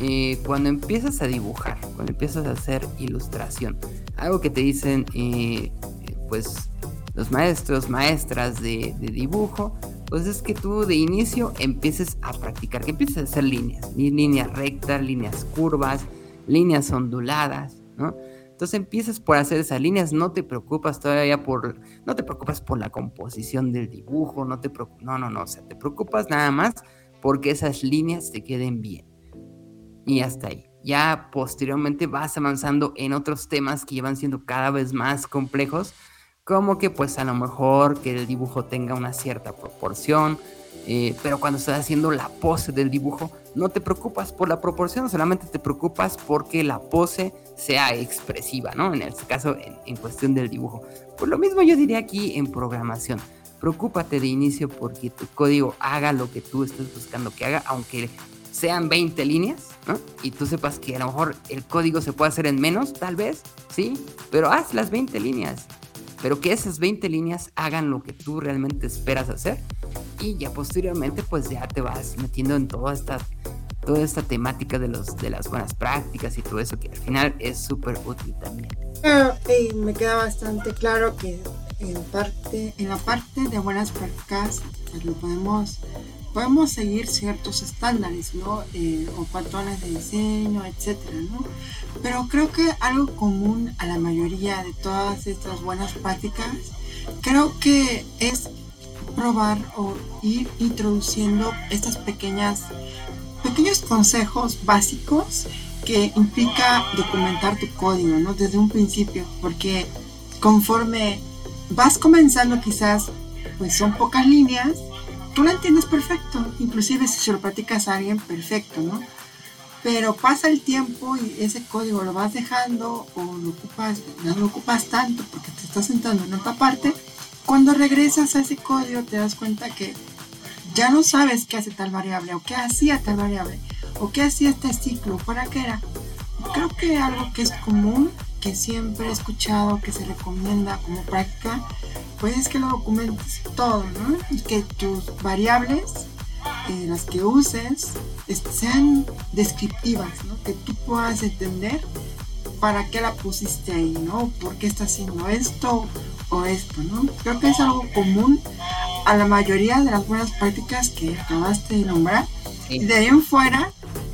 Eh, cuando empiezas a dibujar, cuando empiezas a hacer ilustración, algo que te dicen, eh, pues, los maestros, maestras de, de, dibujo, pues es que tú de inicio empieces a practicar, que empieces a hacer líneas, líneas rectas, líneas curvas, líneas onduladas, ¿no? Entonces empiezas por hacer esas líneas, no te preocupas todavía por, no te preocupas por la composición del dibujo, no te no, no, no, o sea, te preocupas nada más porque esas líneas te queden bien. Y hasta ahí. Ya posteriormente vas avanzando en otros temas que llevan siendo cada vez más complejos, como que pues a lo mejor que el dibujo tenga una cierta proporción, eh, pero cuando estás haciendo la pose del dibujo, no te preocupas por la proporción, solamente te preocupas porque la pose sea expresiva, ¿no? En este caso, en, cuestión del dibujo. Por lo mismo yo diría aquí en programación. Preocúpate de inicio porque tu código haga lo que tú estés buscando que haga, aunque sean 20 líneas, ¿no? Y tú sepas que a lo mejor el código se puede hacer en menos, tal vez, ¿sí? Pero haz las 20 líneas. Pero que esas 20 líneas hagan lo que tú realmente esperas hacer y ya posteriormente pues ya te vas metiendo en toda esta toda esta temática de los de las buenas prácticas y todo eso que al final es súper útil también. Ah, me queda bastante claro que en parte en la parte de buenas prácticas pues lo podemos podemos seguir ciertos estándares, ¿no? Eh, o patrones de diseño, etcétera, ¿no? Pero creo que algo común a la mayoría de todas estas buenas prácticas, creo que es probar o ir introduciendo estas pequeñas pequeños consejos básicos que implica documentar tu código, ¿no? Desde un principio, porque conforme vas comenzando quizás, pues son pocas líneas, tú la entiendes perfecto, inclusive si se lo platicas a alguien, perfecto, ¿no? Pero pasa el tiempo y ese código lo vas dejando o lo ocupas, no lo ocupas tanto porque te estás sentando en otra parte cuando regresas a ese código te das cuenta que ya no sabes qué hace tal variable o qué hacía tal variable o qué hacía este ciclo, para qué era. Creo que algo que es común, que siempre he escuchado, que se recomienda como práctica, pues es que lo documentes todo, ¿no? Y que tus variables, eh, las que uses, sean descriptivas, ¿no? Que tú puedas entender para qué la pusiste ahí, ¿no? ¿Por qué está haciendo esto? o esto, ¿no? Creo que es algo común a la mayoría de las buenas prácticas que acabaste de nombrar. Y de ahí en fuera,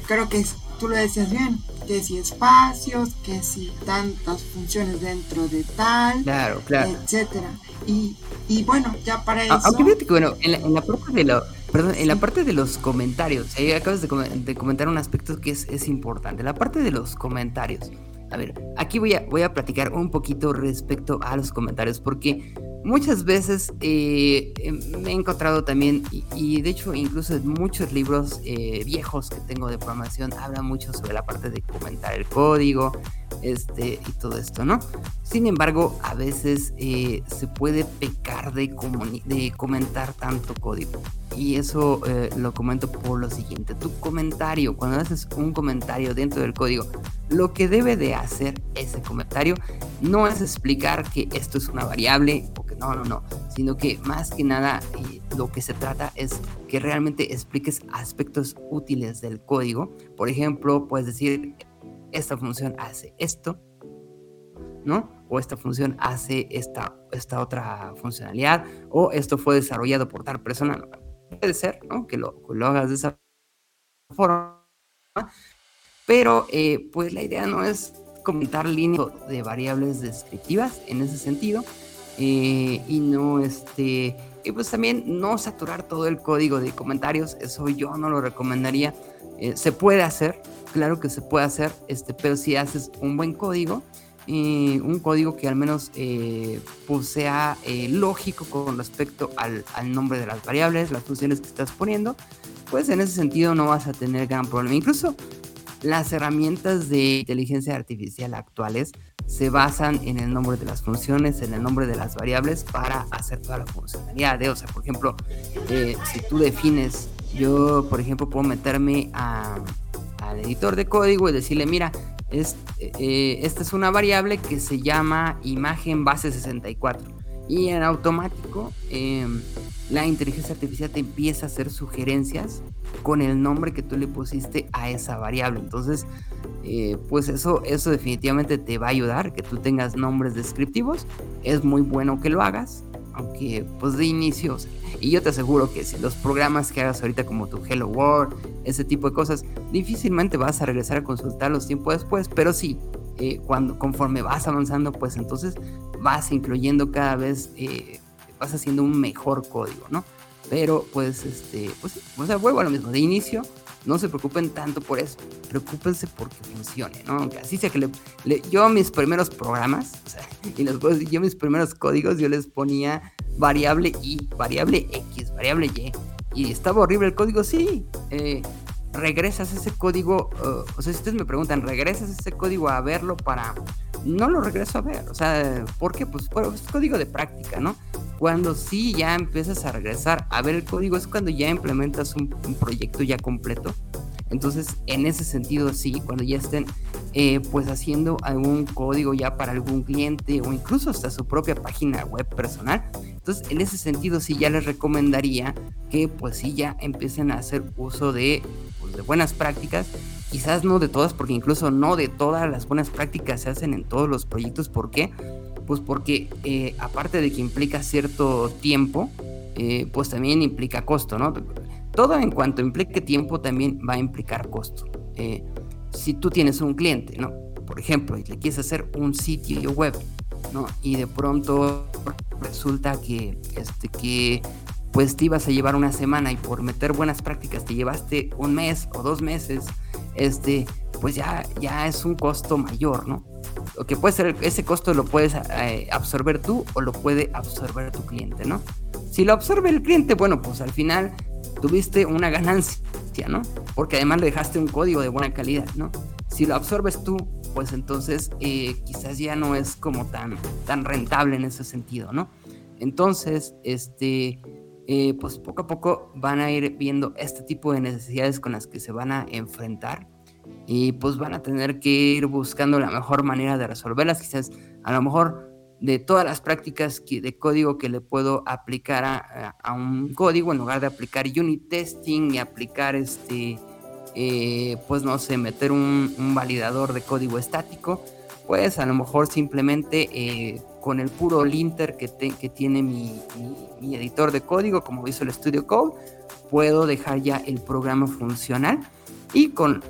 creo que tú lo decías bien, que si espacios, que si tantas funciones dentro de tal, claro, claro. etcétera. Y, y bueno, ya para eso. Aunque fíjate que bueno, en la, parte de lo, perdón, en la parte de los comentarios, ahí acabas de, de, comentar un aspecto que es, es importante. La parte de los comentarios. A ver, aquí voy a, voy a platicar un poquito respecto a los comentarios, porque muchas veces eh, em, me he encontrado también, y, de hecho incluso en muchos libros eh, viejos que tengo de programación, habla mucho sobre la parte de comentar el código este, y todo esto, ¿no? Sin embargo, a veces eh, se puede pecar de, de comentar tanto código. Y eso lo comento por lo siguiente. Tu comentario, cuando haces un comentario dentro del código, lo que debe de hacer ese comentario no es explicar que esto es una variable o no, no, no, sino que más que nada eh, lo que se trata es que realmente expliques aspectos útiles del código. Por ejemplo, puedes decir, esta función hace esto, ¿no? O esta función hace esta, esta otra funcionalidad, o esto fue desarrollado por tal persona. Puede ser, ¿no? Que lo, lo hagas de esa forma, pero eh, pues la idea no es comentar líneas de variables descriptivas en ese sentido, eh, y no este y pues también no saturar todo el código de comentarios, eso yo no lo recomendaría. Eh, se puede hacer, claro que se puede hacer, este, pero si haces un buen código, eh, un código que al menos eh, pues sea lógico con respecto al, al, nombre de las variables, las funciones que estás poniendo, pues en ese sentido no vas a tener gran problema. Incluso las herramientas de inteligencia artificial actuales se basan en el nombre de las funciones, en el nombre de las variables para hacer toda la funcionalidad. ¿eh? O sea, por ejemplo, eh, si tú defines, yo por ejemplo puedo meterme al editor de código y decirle, mira, es, eh, esta es una variable que se llama imagen base 64 y en automático em, la inteligencia artificial te empieza a hacer sugerencias con el nombre que tú le pusiste a esa variable. Entonces, eh, pues eso, eso definitivamente te va a ayudar, que tú tengas nombres descriptivos. Es muy bueno que lo hagas, aunque pues de inicio, y yo te aseguro que si los programas que hagas ahorita como tu Hello World, ese tipo de cosas, difícilmente vas a regresar a consultarlos tiempo después, pero sí, eh, cuando conforme vas avanzando, pues entonces vas incluyendo cada vez, eh, vas haciendo un mejor código, ¿no? Pero pues, este, pues, o sea, vuelvo a lo mismo, de inicio, no se preocupen tanto por eso, preocúpense porque funcione, ¿no? Aunque así sea que le, yo mis primeros programas, o sea, y decir, yo mis primeros códigos, yo les ponía variable y, variable X, variable Y, y estaba horrible el código, sí, eh, regresas ese código, uh, o sea, si ustedes me preguntan, regresas ese código a verlo para no lo regreso a ver. O sea, ¿por qué? Pues bueno, es código de práctica, ¿no? Cuando sí ya empiezas a regresar a ver el código es cuando ya implementas un, proyecto ya completo. Entonces, en ese sentido, sí, cuando ya estén eh, pues haciendo algún código ya para algún cliente o incluso hasta su propia página web personal. Entonces, en ese sentido, sí ya les recomendaría que pues sí ya empiecen a hacer uso de, pues, de buenas prácticas quizás no de todas, porque incluso no de todas las buenas prácticas se hacen en todos los proyectos. ¿Por qué? Pues porque eh, aparte de que implica cierto tiempo, eh, pues también implica costo, ¿no? Todo en cuanto implique tiempo también va a implicar costo. Si tú tienes un cliente, ¿no? Por ejemplo, y le quieres hacer un sitio web, ¿no? Y de pronto resulta que, este, que pues te ibas a llevar una semana y por meter buenas prácticas te llevaste un mes o dos meses, este, pues ya, ya es un costo mayor, ¿no? Lo que puede ser, ese costo lo puedes eh, absorber tú o lo puede absorber tu cliente, ¿no? Si lo absorbe el cliente, bueno, pues al final tuviste una ganancia, ¿no? Porque además le dejaste un código de buena calidad, ¿no? Si lo absorbes tú, pues entonces eh, quizás ya no es como tan, tan rentable en ese sentido, ¿no? Entonces, este, eh, pues poco a poco van a ir viendo este tipo de necesidades con las que se van a enfrentar y pues van a tener que ir buscando la mejor manera de resolverlas. Quizás a lo mejor de todas las prácticas de código que le puedo aplicar a, un código, en lugar de aplicar unit testing y aplicar este, eh, pues no sé, meter un, validador de código estático, pues a lo mejor simplemente eh, con el puro linter que, que tiene mi, editor de código, como el Studio Code, puedo dejar ya el programa funcional y con,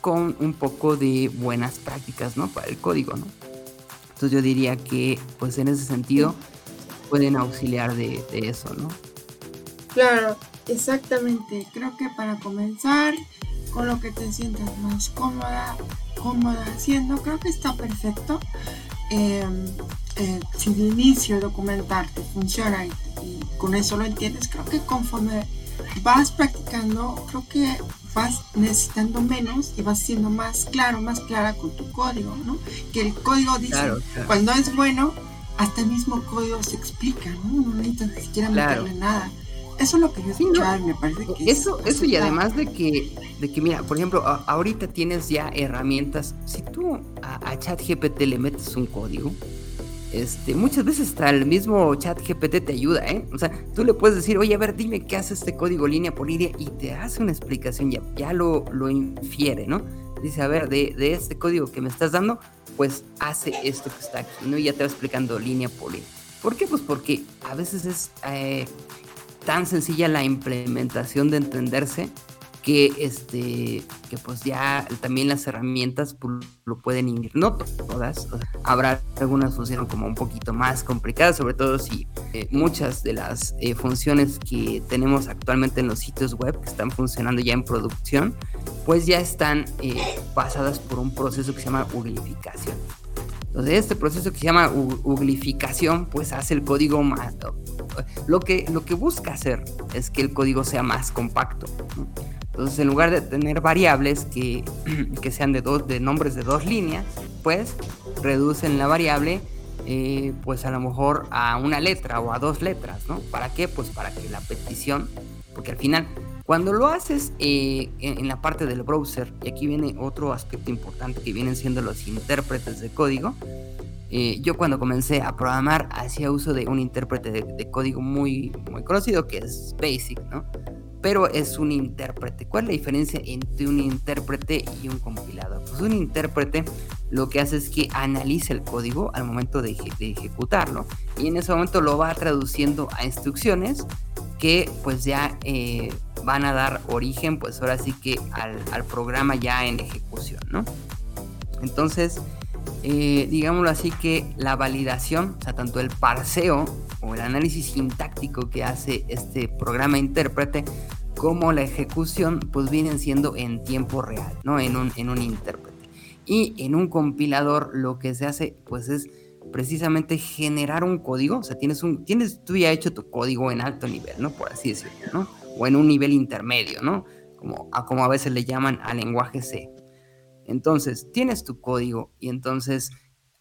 con un poco de buenas prácticas, ¿no? Para el código, ¿no? Entonces yo diría que, pues en ese sentido, pueden auxiliar de, eso, ¿no? Claro, exactamente. Creo que para comenzar, con lo que te sientas más cómoda, cómoda haciendo, creo que está perfecto. Em, eh, si de inicio documentarte funciona y, con eso lo entiendes, creo que conforme vas practicando, creo que vas necesitando menos y vas siendo más claro, más clara con tu código, ¿no? Que el código dice, cuando es bueno, hasta el mismo código se explica, ¿no? No necesitas ni siquiera meterle nada. Eso es lo que yo escuchaba, me parece que eso, eso y además de que, de que mira, por ejemplo, ahorita tienes ya herramientas. Si tú a, a ChatGPT le metes un código, este, muchas veces hasta el mismo chat GPT te ayuda, ¿eh? O sea, tú le puedes decir, oye, a ver, dime qué hace este código línea por línea y te hace una explicación, ya, ya lo, lo infiere, ¿no? dice, a ver, de, de este código que me estás dando, pues hace esto que está aquí, ¿no? Y ya te va explicando línea por línea. ¿Por qué? Pues porque a veces es eh, tan sencilla la implementación de entenderse que este que pues ya también las herramientas pues, lo pueden ir no todas habrá algunas funciones como un poquito más complicadas sobre todo si eh, muchas de las eh, funciones que tenemos actualmente en los sitios web que están funcionando ya en producción pues ya están pasadas por un proceso que se llama uglificación. Entonces, este proceso que se llama uglificación, pues hace el código más... Lo que, lo que busca hacer es que el código sea más compacto. Entonces, en lugar de tener variables que, que sean de, dos, de nombres de dos líneas, pues reducen la variable eh, pues a lo mejor a una letra o a dos letras, ¿no? ¿Para qué? Pues para que la petición, porque al final cuando lo haces eh, en, la parte del browser, y aquí viene otro aspecto importante que vienen siendo los intérpretes de código, eh, yo cuando comencé a programar hacía uso de un intérprete de, código muy, muy conocido que es Basic, ¿no? Pero es un intérprete. ¿Cuál es la diferencia entre un intérprete y un compilador? Pues un intérprete lo que hace es que analiza el código al momento de, de ejecutarlo y en ese momento lo va traduciendo a instrucciones que pues ya eh, van a dar origen pues ahora sí que al, programa ya en ejecución, ¿no? Entonces, eh, digámoslo así que la validación, o sea, tanto el parseo o el análisis sintáctico que hace este programa intérprete como la ejecución pues vienen siendo en tiempo real, ¿no? En un, en un intérprete. Y en un compilador lo que se hace pues es precisamente generar un código, o sea, tienes un, tienes tú ya hecho tu código en alto nivel, ¿no? Por así decirlo, ¿no? O en un nivel intermedio, ¿no? Como a, como a veces le llaman al lenguaje C. Entonces, tienes tu código y entonces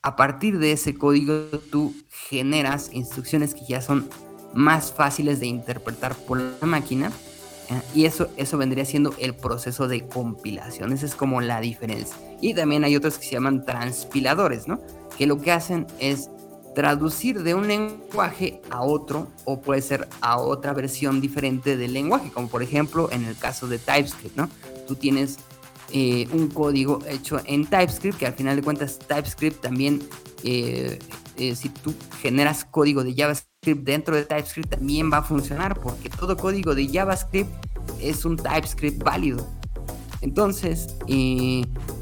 a partir de ese código tú generas instrucciones que ya son más fáciles de interpretar por la máquina ¿eh? y eso, eso vendría siendo el proceso de compilación. Esa es como la diferencia. Y también hay otros que se llaman transpiladores, ¿no? que lo que hacen es traducir de un lenguaje a otro o puede ser a otra versión diferente del lenguaje, como por ejemplo en el caso de TypeScript, ¿no? Tú tienes eh, un código hecho en TypeScript, que al final de cuentas TypeScript también, eh, eh, si tú generas código de JavaScript dentro de TypeScript, también va a funcionar, porque todo código de JavaScript es un TypeScript válido. Entonces,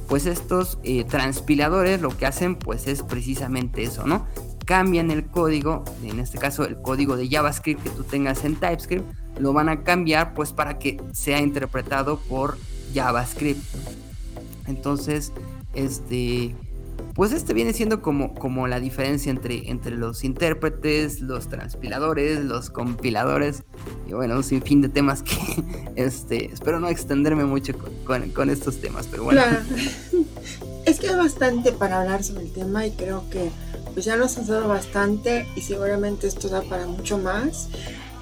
pues estos transpiladores lo que hacen pues es precisamente eso, ¿no? Cambian el código, en este caso el código de JavaScript que tú tengas en TypeScript, lo van a cambiar pues para que sea interpretado por JavaScript. Entonces, este, pues este viene siendo como, como la diferencia entre, entre los intérpretes, los transpiladores, los compiladores y bueno, un sinfín de temas que este, espero no extenderme mucho con, estos temas, pero bueno. Claro. Es que hay bastante para hablar sobre el tema y creo que pues ya nos has dado bastante y seguramente esto da para mucho más.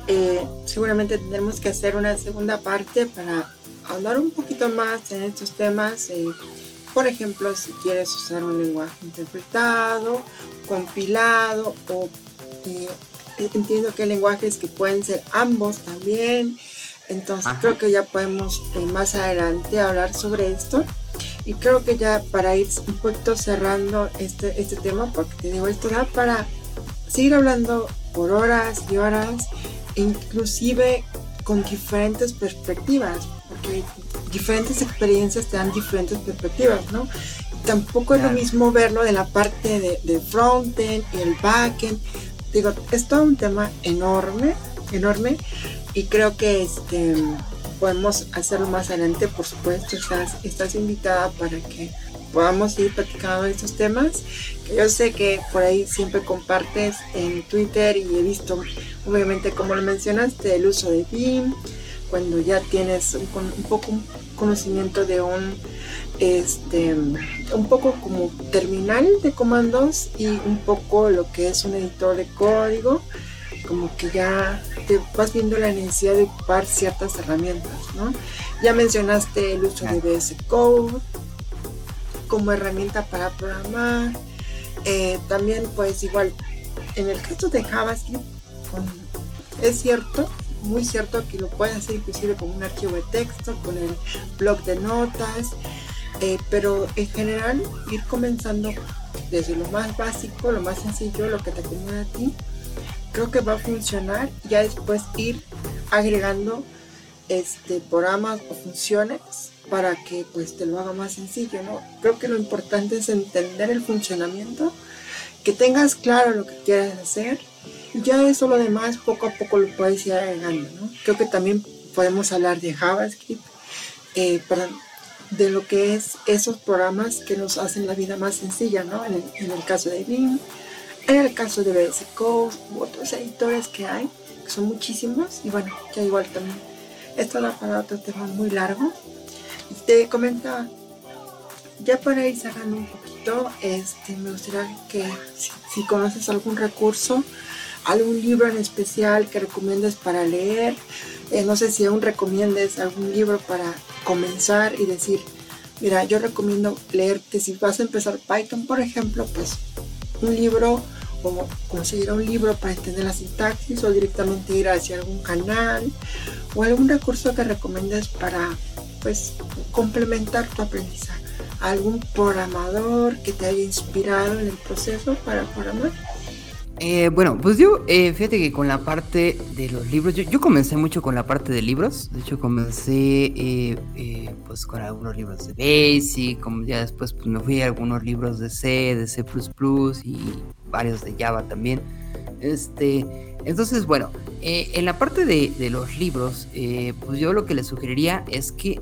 Eh, seguramente tendremos que hacer una segunda parte para hablar un poquito más en estos temas. Eh, por ejemplo, si quieres usar un lenguaje interpretado, compilado o eh, entiendo que hay lenguajes que pueden ser ambos también. Entonces creo que ya podemos eh, más adelante hablar sobre esto. Y creo que ya para ir un poquito cerrando este, este tema, porque te digo, esto da para seguir hablando por horas y horas, inclusive con diferentes perspectivas, porque diferentes experiencias te dan diferentes perspectivas, ¿no? Tampoco es lo mismo verlo de la parte de, de frontend y el backend. Digo, es todo un tema enorme, enorme, y creo que este podemos hacerlo más adelante, por supuesto, estás, estás invitada para que podamos ir platicando de estos temas, que yo sé que por ahí siempre compartes en Twitter y he visto, obviamente, como lo mencionaste, el uso de BIM, cuando ya tienes un, un poco conocimiento de un este un poco como terminal de comandos y un poco lo que es un editor de código como que ya te vas viendo la necesidad de ocupar ciertas herramientas ¿no? ya mencionaste el uso de VS Code como herramienta para programar eh, también pues igual en el caso de JavaScript es cierto muy cierto que lo puedes hacer inclusive con un archivo de texto, con el blog de notas. Eh, pero en general ir comenzando desde lo más básico, lo más sencillo, lo que te acomoda a ti, creo que va a funcionar. Ya después ir agregando este, programas o funciones para que pues te lo haga más sencillo, ¿no? Creo que lo importante es entender el funcionamiento, que tengas claro lo que quieres hacer y ya eso lo demás poco a poco lo puedes ir agregando, ¿no? Creo que también podemos hablar de JavaScript, eh, para, de lo que es esos programas que nos hacen la vida más sencilla, ¿no? En el, caso de Vim, en el caso de VS Code u otros editores que hay, que son muchísimos, y bueno, ya igual también, esto da para otro tema muy largo. Te comentaba, ya para ir cerrando un este, me gustaría que si, conoces algún recurso, algún libro en especial que recomiendes para leer, eh, no sé si aún recomiendes algún libro para comenzar y decir, mira, yo recomiendo leerte, si vas a empezar Python, por ejemplo, pues un libro o conseguir un libro para entender la sintaxis o directamente ir hacia algún canal o algún recurso que recomiendes para pues complementar tu aprendizaje. Algún programador que te haya inspirado en el proceso para programar. Eh, bueno, pues yo, eh, fíjate que con la parte de los libros, yo, comencé mucho con la parte de libros. De hecho, comencé eh, pues con algunos libros de Basic, como ya después pues, me fui a algunos libros de C, de C y varios de Java también. Este, entonces, bueno, en la parte de, de los libros, pues yo lo que les sugeriría es que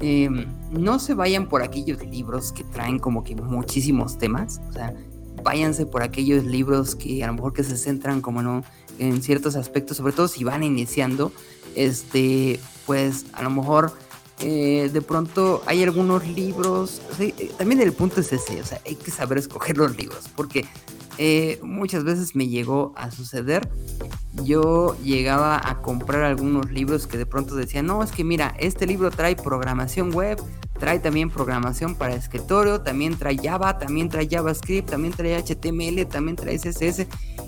em, no se vayan por aquellos libros que traen como que muchísimos temas. O sea, váyanse por aquellos libros que a lo mejor que se centran como no en ciertos aspectos, sobre todo si van iniciando, este, pues a lo mejor eh, de pronto hay algunos libros, eh, también el punto es ese, o sea, hay que saber escoger los libros, porque eh, muchas veces me llegó a suceder, yo llegaba a comprar algunos libros que de pronto decían, no, es que mira, este libro trae programación web, trae también programación para escritorio, también trae Java, también trae JavaScript, también trae HTML, también trae CSS.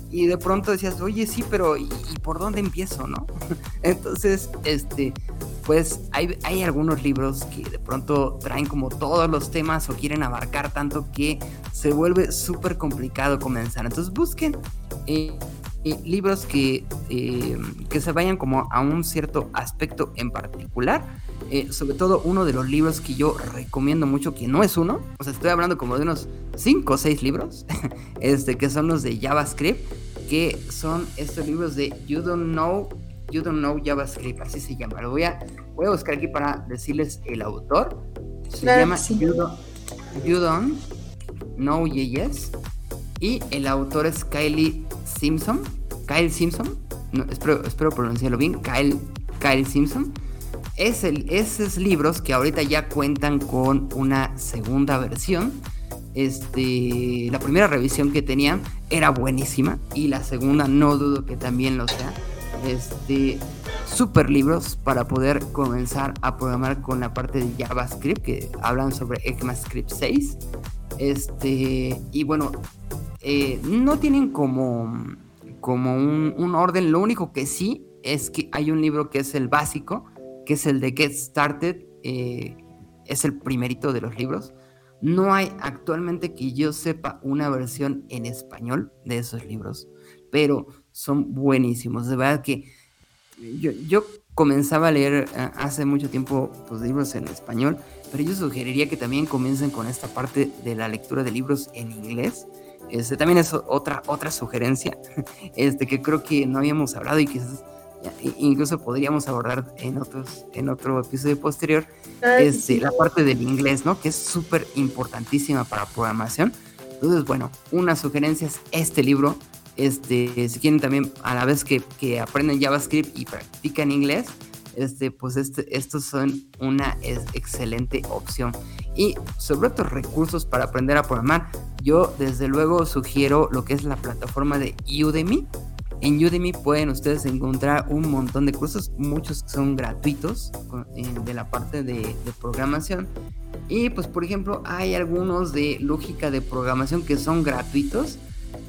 Y de pronto decías, oye, sí, pero ¿y, por dónde empiezo, no? Entonces, este, pues hay, hay, algunos libros que de pronto traen como todos los temas o quieren abarcar tanto que se vuelve súper complicado comenzar. Entonces busquen eh, eh, libros que, eh, que se vayan como a un cierto aspecto en particular sobre todo uno de los libros que yo recomiendo mucho, que no es uno, o sea, estoy hablando como de unos 5 o 6 libros, este, que son los de JavaScript, que son estos libros de You Don't Know, You Don't Know JavaScript, así se llama. Lo voy a, voy a buscar aquí para decirles el autor. Se llama you, don't, Know JS. Y el autor es Kylie Simpson. Kyle Simpson. espero, espero pronunciarlo bien. Kyle, Kyle Simpson es esos libros que ahorita ya cuentan con una segunda versión. Este, la primera revisión que tenían era buenísima y la segunda no dudo que también lo sea. Este, super libros para poder comenzar a programar con la parte de JavaScript que hablan sobre ECMAScript 6. Este, y bueno, eh, no tienen como, como un, un orden, lo único que sí es que hay un libro que es el básico, que es el de Get Started, eh, es el primerito de los libros. No hay actualmente que yo sepa una versión en español de esos libros, pero son buenísimos. De verdad que yo, yo comenzaba a leer eh, hace mucho tiempo los pues, libros en español, pero yo sugeriría que también comiencen con esta parte de la lectura de libros en inglés. Este también es otra, otra sugerencia este, que creo que no habíamos hablado y que incluso podríamos abordar en otros en otro episodio posterior este, la parte del inglés no que es súper importantísima para programación entonces bueno una sugerencia es este libro este si quieren también a la vez que, que aprenden JavaScript y practican inglés este pues este, estos son una excelente opción y sobre otros recursos para aprender a programar yo desde luego sugiero lo que es la plataforma de Udemy en Udemy pueden ustedes encontrar un montón de cursos, muchos son gratuitos eh, de la parte de, programación. Y pues por ejemplo hay algunos de lógica de programación que son gratuitos.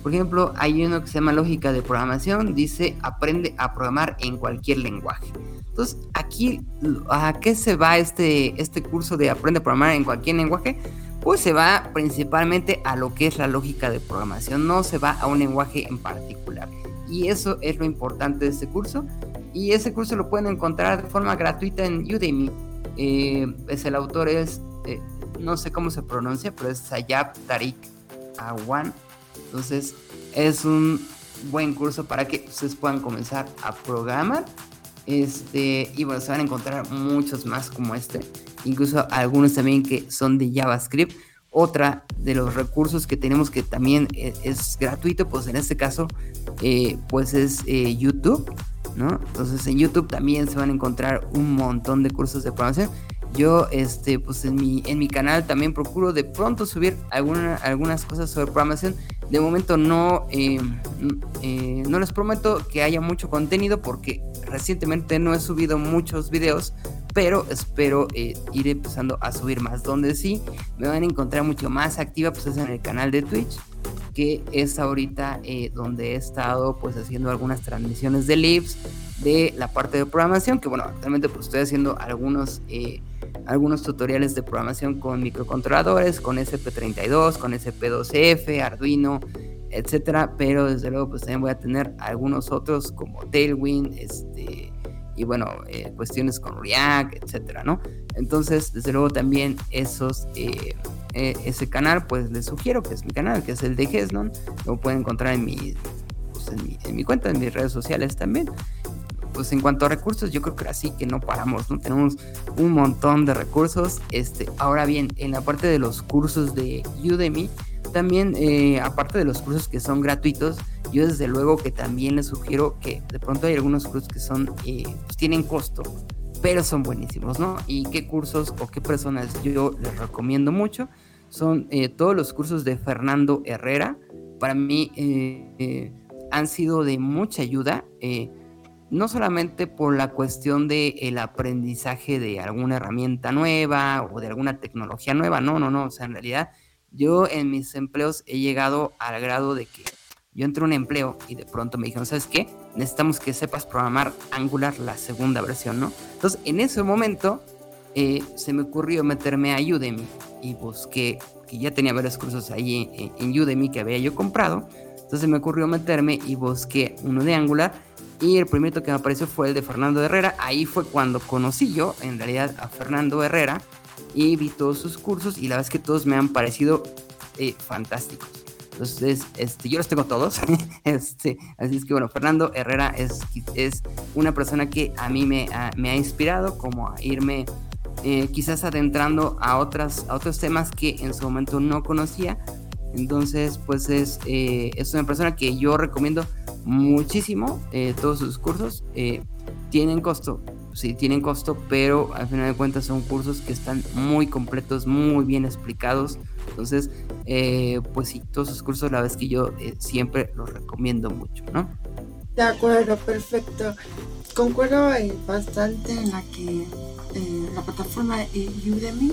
Por ejemplo, hay uno que se llama lógica de programación, dice aprende a programar en cualquier lenguaje. Entonces, aquí, ¿a qué se va este, este curso de Aprende a programar en cualquier lenguaje? Pues se va principalmente a lo que es la lógica de programación, no se va a un lenguaje en particular. Y eso es lo importante de este curso. Y ese curso lo pueden encontrar de forma gratuita en Udemy. Eh, es el autor es, eh, no sé cómo se pronuncia, pero es Sayab Tariq Awan. Entonces, es un buen curso para que ustedes puedan comenzar a programar. Este, y bueno, se van a encontrar muchos más como este. Incluso algunos también que son de JavaScript. Otra de los recursos que tenemos que también e, es, gratuito, pues en este caso, eh, pues es eh, YouTube, ¿no? Entonces en YouTube también se van a encontrar un montón de cursos de programación. Yo, este, pues en mi, en mi canal también procuro de pronto subir alguna, algunas cosas sobre programación de momento no, eh, eh, no les prometo que haya mucho contenido porque recientemente no he subido muchos videos, pero espero eh, ir empezando a subir más. Donde sí me van a encontrar mucho más activa pues es en el canal de Twitch, que es ahorita donde he estado pues haciendo algunas transmisiones de lives de la parte de programación, que bueno, actualmente pues estoy haciendo algunos algunos tutoriales de programación con microcontroladores, con SP32, con SP2F, Arduino, etcétera, pero desde luego pues también voy a tener algunos otros como Tailwind, este y bueno, eh, cuestiones con React, etcétera, ¿no? Entonces, desde luego también esos eh, eh, ese canal, pues les sugiero que es mi canal, que es el de Gesnon, lo pueden encontrar pues, en mi, en mi cuenta, en mis redes sociales también pues en cuanto a recursos, yo creo que así que no paramos, ¿no? Tenemos un montón de recursos. Este, ahora bien, en la parte de los cursos de Udemy, también, eh, aparte de los cursos que son gratuitos, yo desde luego que también les sugiero que de pronto hay algunos cursos que son, eh, pues tienen costo, pero son buenísimos, ¿no? Y qué cursos o qué personas yo les recomiendo mucho son eh, todos los cursos de Fernando Herrera. Para mí han sido de mucha ayuda no solamente por la cuestión del el aprendizaje de alguna herramienta nueva o de alguna tecnología nueva, no, no, no, o sea, en realidad yo en mis empleos he llegado al grado de que yo entré a un empleo y de pronto me dijeron, ¿sabes qué? Necesitamos que sepas programar Angular la segunda versión, ¿no? Entonces, en ese momento eh, se me ocurrió meterme a Udemy y busqué, que ya tenía varios cursos ahí en, en Udemy que había yo comprado, entonces me ocurrió meterme y busqué uno de Angular y el primero que me apareció fue el de Fernando Herrera. Ahí fue cuando conocí yo, en realidad, a Fernando Herrera y vi todos sus cursos y la verdad es que todos me han parecido eh, fantásticos. Entonces, este, yo los tengo todos. este, así es que bueno, Fernando Herrera es, es una persona que a mí me ha, me ha inspirado como a irme eh, quizás adentrando a, otras, a otros temas que en su momento no conocía. Entonces, pues es, eh, es una persona que yo recomiendo muchísimo eh, todos sus cursos. Eh, tienen costo, sí, tienen costo, pero al final de cuentas son cursos que están muy completos, muy bien explicados. Entonces, pues sí, todos sus cursos, la vez que yo siempre los recomiendo mucho, ¿no? De acuerdo, perfecto. Concuerdo bastante en la que la plataforma Udemy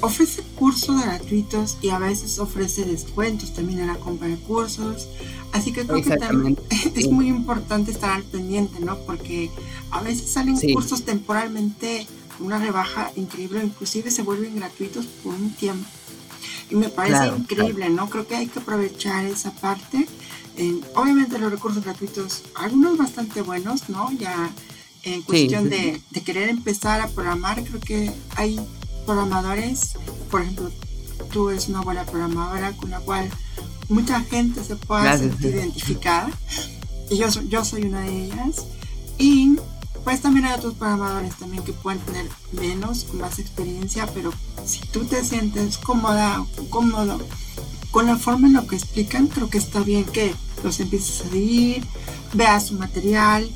ofrece cursos gratuitos y a veces ofrece descuentos también en la compra de cursos. Así que creo que también es muy importante estar al pendiente, ¿no? Porque a veces salen cursos temporalmente una rebaja increíble, inclusive se vuelven gratuitos por un tiempo. Y me parece increíble, ¿no? Creo que hay que aprovechar esa parte. obviamente los recursos gratuitos, algunos bastante buenos, ¿no? Ya en cuestión de, de, querer empezar a programar, creo que hay programadores, por ejemplo, tú eres una buena programadora con la cual mucha gente se pueda sentir identificada. Y yo, yo soy una de ellas. Y pues también hay otros programadores también que pueden tener menos, más experiencia, pero si tú te sientes cómoda o cómodo con la forma en lo que explican, creo que está bien que los empieces a seguir, veas su material,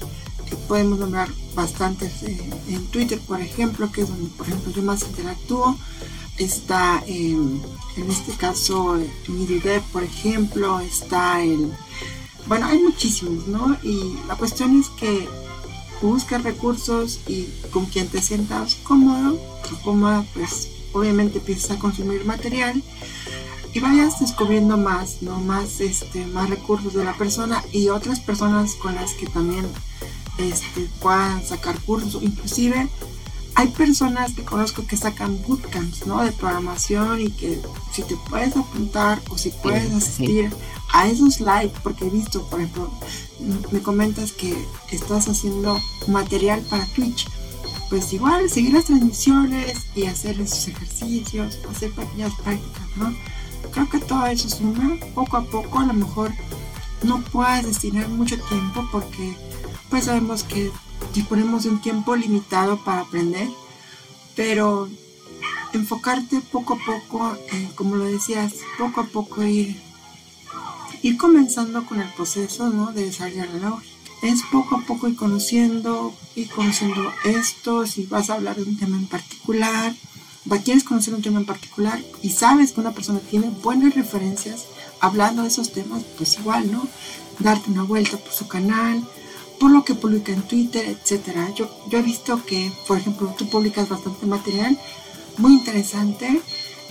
que podemos nombrar bastantes eh, en Twitter, por ejemplo, que es donde, por ejemplo, yo más interactúo. Está en este caso MiriDev, por ejemplo, está el... Bueno, hay muchísimos, ¿no? Y la cuestión es que busques recursos y con quien te sientas cómodo o cómoda, pues obviamente empiezas a consumir material y vayas descubriendo más, ¿no? Más, este, más recursos de la persona y otras personas con las que también este, puedan sacar cursos, inclusive hay personas que conozco que sacan bootcamps, ¿no? De programación y que si te puedes apuntar o si puedes asistir a esos live, porque he visto, por ejemplo, me comentas que estás haciendo material para Twitch, pues igual seguir las transmisiones y hacer esos ejercicios, hacer pequeñas prácticas, ¿no? Creo que todo eso suma poco a poco, a lo mejor no puedes destinar mucho tiempo porque pues sabemos que disponemos de un tiempo limitado para aprender, pero enfocarte poco a poco, como lo decías, poco a poco ir, ir comenzando con el proceso ¿no? de desarrollar la lógica. Es poco a poco ir conociendo, ir conociendo esto, si vas a hablar de un tema en particular, quieres conocer un tema en particular y sabes que una persona tiene buenas referencias hablando de esos temas, pues igual, ¿no? Darte una vuelta por su canal, por lo que publica en Twitter, etcétera. Yo, yo he visto que, por ejemplo, tú publicas bastante material muy interesante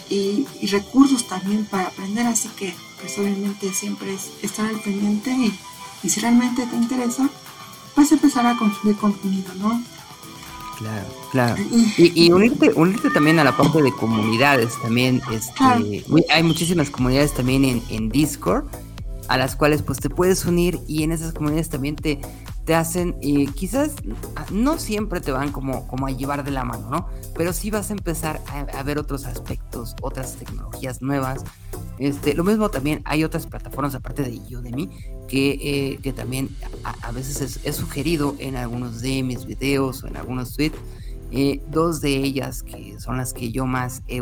y, recursos también para aprender, así que pues obviamente siempre es estar al pendiente y, y si realmente te interesa, pues empezar a consumir contenido, ¿no? Claro, claro. Y, y, unirte, unirte también a la parte de comunidades también. Este, hay muchísimas comunidades también en, en Discord a las cuales pues te puedes unir y en esas comunidades también te, te hacen, y quizás no siempre te van como, como a llevar de la mano, ¿no? Pero sí vas a empezar a, ver otros aspectos, otras tecnologías nuevas. Este, lo mismo también hay otras plataformas aparte de Udemy que, eh, que también a, veces es, sugerido en algunos de mis videos o en algunos tweets. Eh, dos de ellas que son las que yo más he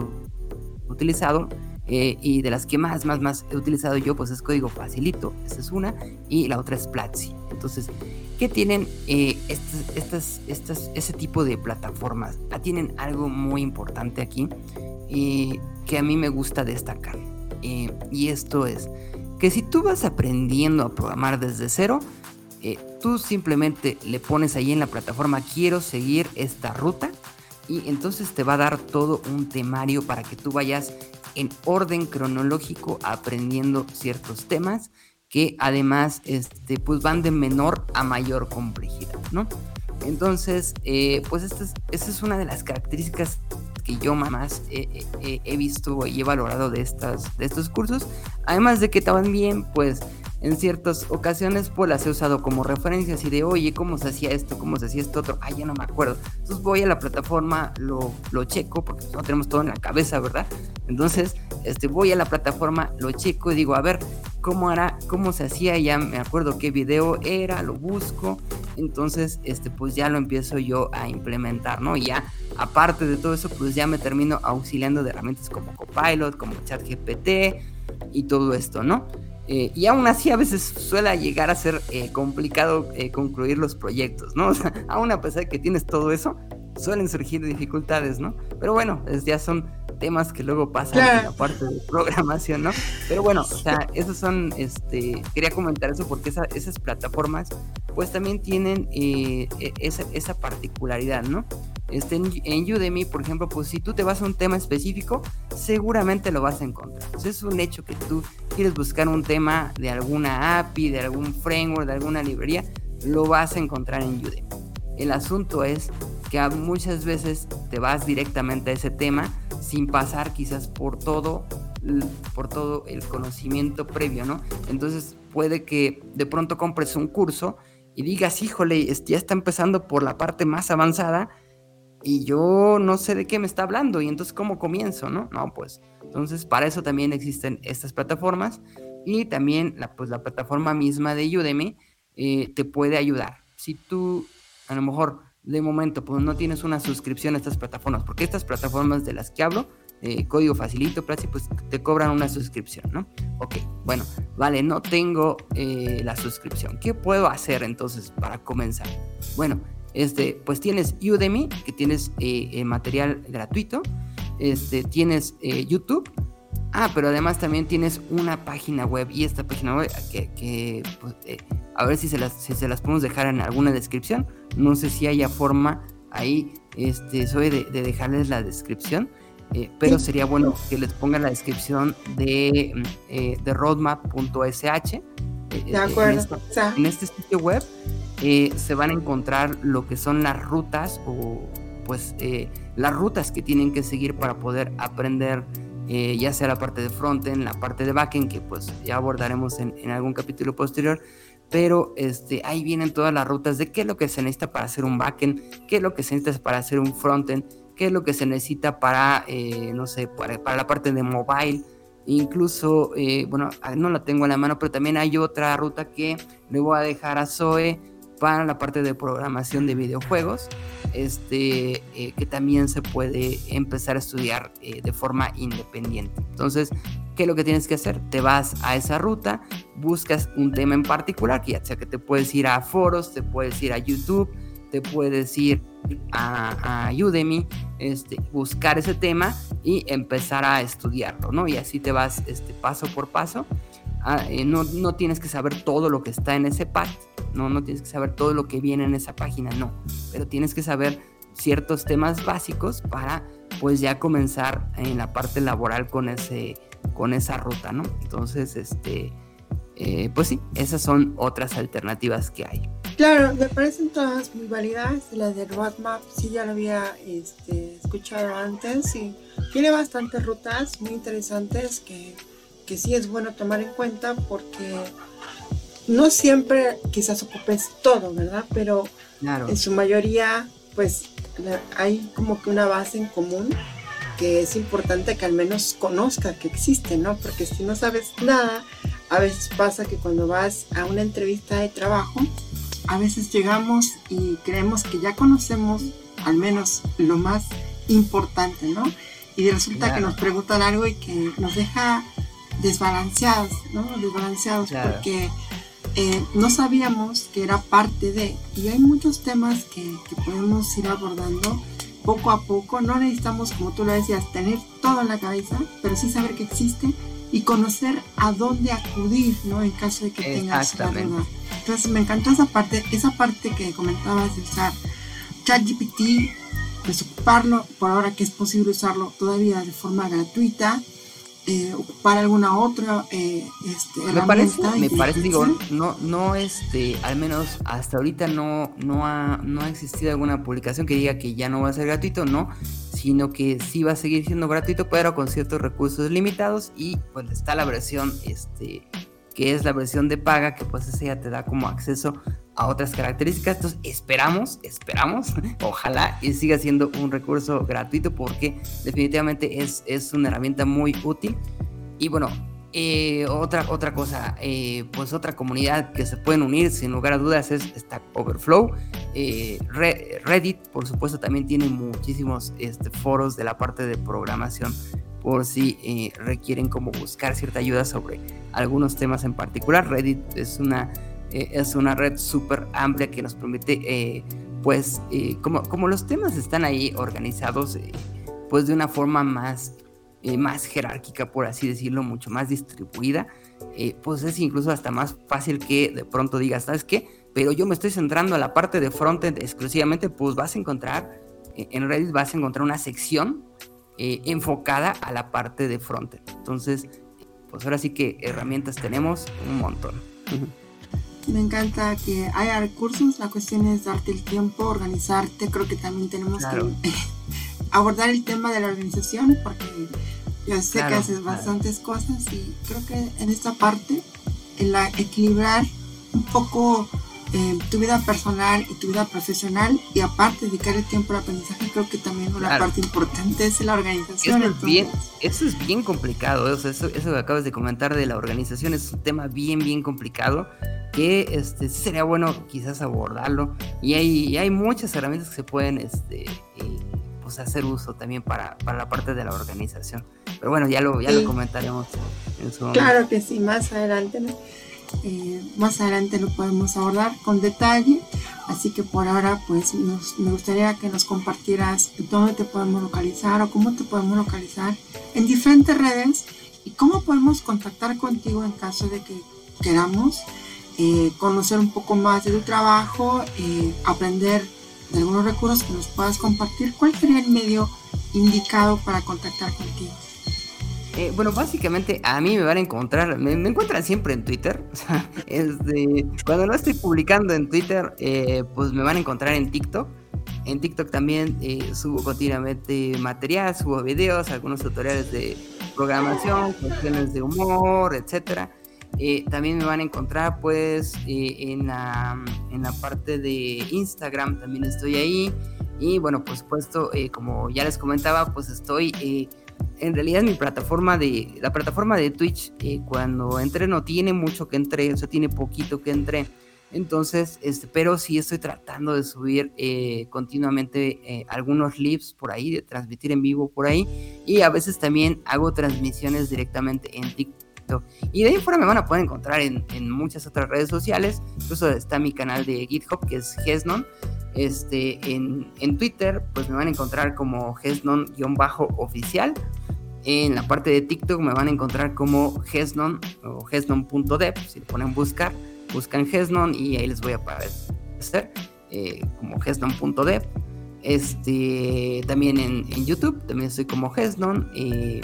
utilizado eh, y de las que más, más, más he utilizado yo, pues es código facilito. Esa es una. Y la otra es Platzi. Entonces, ¿qué tienen eh, estas, estas, ese tipo de plataformas? Ah, tienen algo muy importante aquí eh, que a mí me gusta destacar. y esto es que si tú vas aprendiendo a programar desde cero, tú simplemente le pones ahí en la plataforma quiero seguir esta ruta y entonces te va a dar todo un temario para que tú vayas en orden cronológico aprendiendo ciertos temas que además este, pues van de menor a mayor complejidad, ¿no? Entonces, eh, pues esta es, una de las características que yo más he visto y he valorado de, estas, de estos cursos. Además de que también, pues, en ciertas ocasiones pues las he usado como referencias y de oye, ¿cómo se hacía esto? ¿Cómo se hacía esto otro? Ay, ya no me acuerdo. Entonces voy a la plataforma, lo, lo checo, porque no tenemos todo en la cabeza, ¿verdad? Entonces, este, voy a la plataforma, lo checo y digo, a ver, ¿cómo hará? ¿Cómo se hacía? Ya me acuerdo qué video era, lo busco. Entonces, este, pues ya lo empiezo yo a implementar, ¿no? Y ya, aparte de todo eso, pues ya me termino auxiliando de herramientas como Copilot, como ChatGPT y todo esto, ¿no? Eh, y aún así a veces suele llegar a ser eh, complicado eh, concluir los proyectos, ¿no? O sea, aún a pesar de que tienes todo eso, suelen surgir dificultades, ¿no? Pero bueno, ya son temas que luego pasan en la parte de programación, ¿no? Pero bueno, o sea, esos son, este, quería comentar eso porque esas plataformas, pues también tienen e, esa, esa, particularidad, ¿no? Este, en, Udemy, por ejemplo, pues si tú te vas a un tema específico, seguramente lo vas a encontrar. Pues es un hecho que tú quieres buscar un tema de alguna API, de algún framework, de alguna librería, lo vas a encontrar en Udemy. El asunto es que muchas veces te vas directamente a ese tema sin pasar quizás por todo por todo el conocimiento previo, ¿no? Entonces puede que de pronto compres un curso y digas, híjole, ya está empezando por la parte más avanzada y yo no sé de qué me está hablando y entonces cómo comienzo, ¿no? No, pues entonces para eso también existen estas plataformas y también la, pues, la plataforma misma de Udemy eh, te puede ayudar. Si tú a lo mejor de momento pues no tienes una suscripción a estas plataformas, porque estas plataformas de las que hablo, eh, código facilito, pues te cobran una suscripción, ¿no? Ok, bueno, vale, no tengo eh, la suscripción. ¿Qué puedo hacer entonces para comenzar? Bueno, este, pues tienes Udemy, que tienes eh, eh, material gratuito, este, tienes eh, YouTube, ah, pero además también tienes una página web y esta página web que, pues, a ver si se, las, si se las podemos dejar en alguna descripción, no sé si haya forma ahí, este, soy de, dejarles la descripción. pero sería bueno que les pongan la descripción de, de roadmap.sh. De acuerdo. en este sitio web eh, se van a encontrar lo que son las rutas o pues eh, las rutas que tienen que seguir para poder aprender eh, ya sea la parte de frontend, la parte de backend, que pues ya abordaremos en, algún capítulo posterior, pero este, ahí vienen todas las rutas de qué es lo que se necesita para hacer un backend, qué es lo que se necesita para hacer un frontend, qué es lo que se necesita para, no sé, para, la parte de mobile, incluso, bueno, no la tengo en la mano, pero también hay otra ruta que le voy a dejar a Zoe para la parte de programación de videojuegos, este, eh, que también se puede empezar a estudiar eh, de forma independiente. Entonces, ¿qué es lo que tienes que hacer? Te vas a esa ruta, buscas un tema en particular, que ya sea que te puedes ir a foros, te puedes ir a YouTube, te puedes ir a, a Udemy, este, buscar ese tema y empezar a estudiarlo, ¿no? Y así te vas este, paso por paso. Ah, eh, no, no, tienes que saber todo lo que está en ese pack, no, no tienes que saber todo lo que viene en esa página, no, pero tienes que saber ciertos temas básicos para pues ya comenzar en la parte laboral con ese con esa ruta, ¿no? Entonces, este, eh, pues sí, esas son otras alternativas que hay. Claro, me parecen todas muy válidas. La de Roadmap sí ya lo había este, escuchado antes y tiene bastantes rutas muy interesantes que, que sí es bueno tomar en cuenta porque no siempre quizás ocupes todo, ¿verdad? Pero en su mayoría, pues hay como que una base en común que es importante que al menos conozca que existe, ¿no? Porque si no sabes nada, a veces pasa que cuando vas a una entrevista de trabajo, a veces llegamos y creemos que ya conocemos al menos lo más importante, ¿no? Y resulta que nos preguntan algo y que nos deja desbalanceados, ¿no? Desbalanceados porque eh, no sabíamos que era parte de, y hay muchos temas que, podemos ir abordando poco a poco. No necesitamos, como tú lo decías, tener todo en la cabeza, pero sí saber que existe y conocer a dónde acudir, ¿no? En caso de que tengas una duda. Entonces me encantó esa parte, esa parte que comentabas de usar ChatGPT, pues ocuparlo, por ahora que es posible usarlo todavía de forma gratuita eh, ocupar alguna otra eh, este, me parece me parece digo no no este al menos hasta ahorita no no ha no ha existido alguna publicación que diga que ya no va a ser gratuito no sino que sí va a seguir siendo gratuito pero con ciertos recursos limitados y pues está la versión este que es la versión de paga que pues esa ya te da como acceso otras características. Entonces esperamos, esperamos, ojalá y siga siendo un recurso gratuito porque definitivamente es, es una herramienta muy útil. Y bueno, eh, otra, otra cosa, eh, pues otra comunidad que se pueden unir sin lugar a dudas es Stack Overflow. Eh, Reddit, por supuesto, también tiene muchísimos este, foros de la parte de programación por si requieren como buscar cierta ayuda sobre algunos temas en particular. Reddit es una eh, es una red súper amplia que nos permite, eh, pues, eh, como, como los temas están ahí organizados, pues de una forma más, más jerárquica, por así decirlo, mucho más distribuida, pues es incluso hasta más fácil que de pronto digas, ¿sabes qué? Pero yo me estoy centrando a la parte de frontend exclusivamente, pues vas a encontrar, en Reddit vas a encontrar una sección enfocada a la parte de frontend. Entonces, pues ahora sí que herramientas tenemos un montón. Me encanta que haya recursos, la cuestión es darte el tiempo, organizarte, creo que también tenemos que abordar el tema de la organización porque yo sé que haces bastantes cosas y creo que en esta parte, en la equilibrar un poco eh, tu vida personal y tu vida profesional y aparte dedicar el tiempo al aprendizaje creo que también una parte importante es la organización eso es, bien, eso es bien complicado eso, eso, que acabas de comentar de la organización es un tema bien bien complicado que este sería bueno quizás abordarlo y hay, hay muchas herramientas que se pueden este eh, pues hacer uso también para, para, la parte de la organización pero bueno ya lo ya lo comentaremos en su momento. claro que sí más adelante ¿no? Eh, más adelante lo podemos abordar con detalle. Así que por ahora, pues me gustaría que nos compartieras dónde te podemos localizar o cómo te podemos localizar en diferentes redes y cómo podemos contactar contigo en caso de que queramos eh, conocer un poco más de tu trabajo, eh, aprender de algunos recursos que nos puedas compartir. ¿Cuál sería el medio indicado para contactar contigo? Eh, bueno, básicamente a mí me van a encontrar, me, encuentran siempre en Twitter. este, cuando no estoy publicando en Twitter, eh, pues me van a encontrar en TikTok. En TikTok también eh, subo continuamente material, subo videos, algunos tutoriales de programación, cuestiones de humor, etcétera. también me van a encontrar pues en, la, en la parte de Instagram, también estoy ahí. Y bueno, por supuesto, como ya les comentaba, pues estoy en realidad mi plataforma de, la plataforma de Twitch, cuando entré no tiene mucho que entré, o sea, tiene poquito que entré. Entonces, este, pero sí estoy tratando de subir eh, continuamente eh, algunos lives por ahí, de transmitir en vivo por ahí. Y a veces también hago transmisiones directamente en TikTok. Y de ahí fuera me van a poder encontrar en, en muchas otras redes sociales. Incluso está mi canal de GitHub, que es Gesnon. Este, en, Twitter, pues me van a encontrar como Gesnon-oficial. En la parte de TikTok me van a encontrar como Gesnon o Gesnon.dev. Si le ponen buscar, buscan Gesnon y ahí les voy a aparecer eh, como Gesnon.dev. Este, también en, YouTube, también estoy como Gesnon. Eh,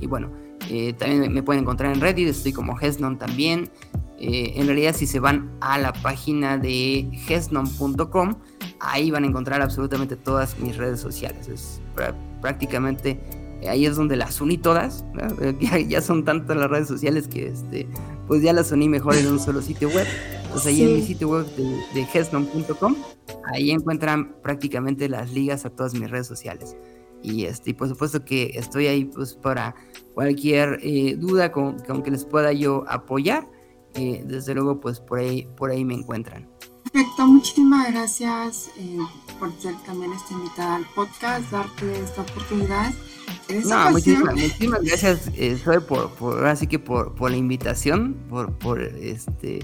y bueno, eh, también me pueden encontrar en Reddit, estoy como Gesnon también. en realidad, si se van a la página de gesnon.com, ahí van a encontrar absolutamente todas mis redes sociales. Es prácticamente ahí es donde las uní todas. Ya, son tantas las redes sociales que este, pues ya las uní mejor en un solo sitio web. Pues ahí en mi sitio web de, de ahí encuentran prácticamente las ligas a todas mis redes sociales. Y este, por supuesto que estoy ahí pues para cualquier eh, duda con, con, que les pueda yo apoyar. Eh, desde luego pues por ahí, por ahí me encuentran. Perfecto, muchísimas gracias eh, por ser también esta invitada al podcast, darte esta oportunidad. No, muchísimas, muchísimas, gracias, eh, por, por, así que por, por la invitación, por, por este,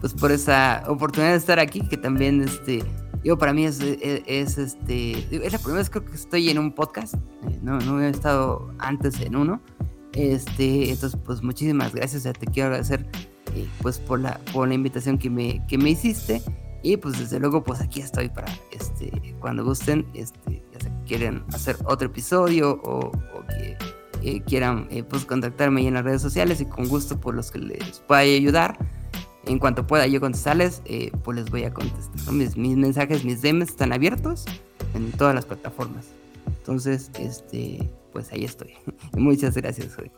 pues por esa oportunidad de estar aquí, que también, este, yo para mí es, es, este, es la primera vez creo que estoy en un podcast, eh, no, no he estado antes en uno, este, entonces, pues muchísimas gracias, te quiero agradecer, eh, pues por la, por la invitación que me, que me hiciste, y pues desde luego, pues aquí estoy para, este, cuando gusten, este, quieren hacer otro episodio o, que eh, quieran eh, pues contactarme en las redes sociales y con gusto por los que les pueda ayudar. En cuanto pueda yo contestarles, eh, pues les voy a contestar. Mis, mensajes, mis DMs están abiertos en todas las plataformas. Entonces, este, pues ahí estoy. Muchas gracias. Hoy.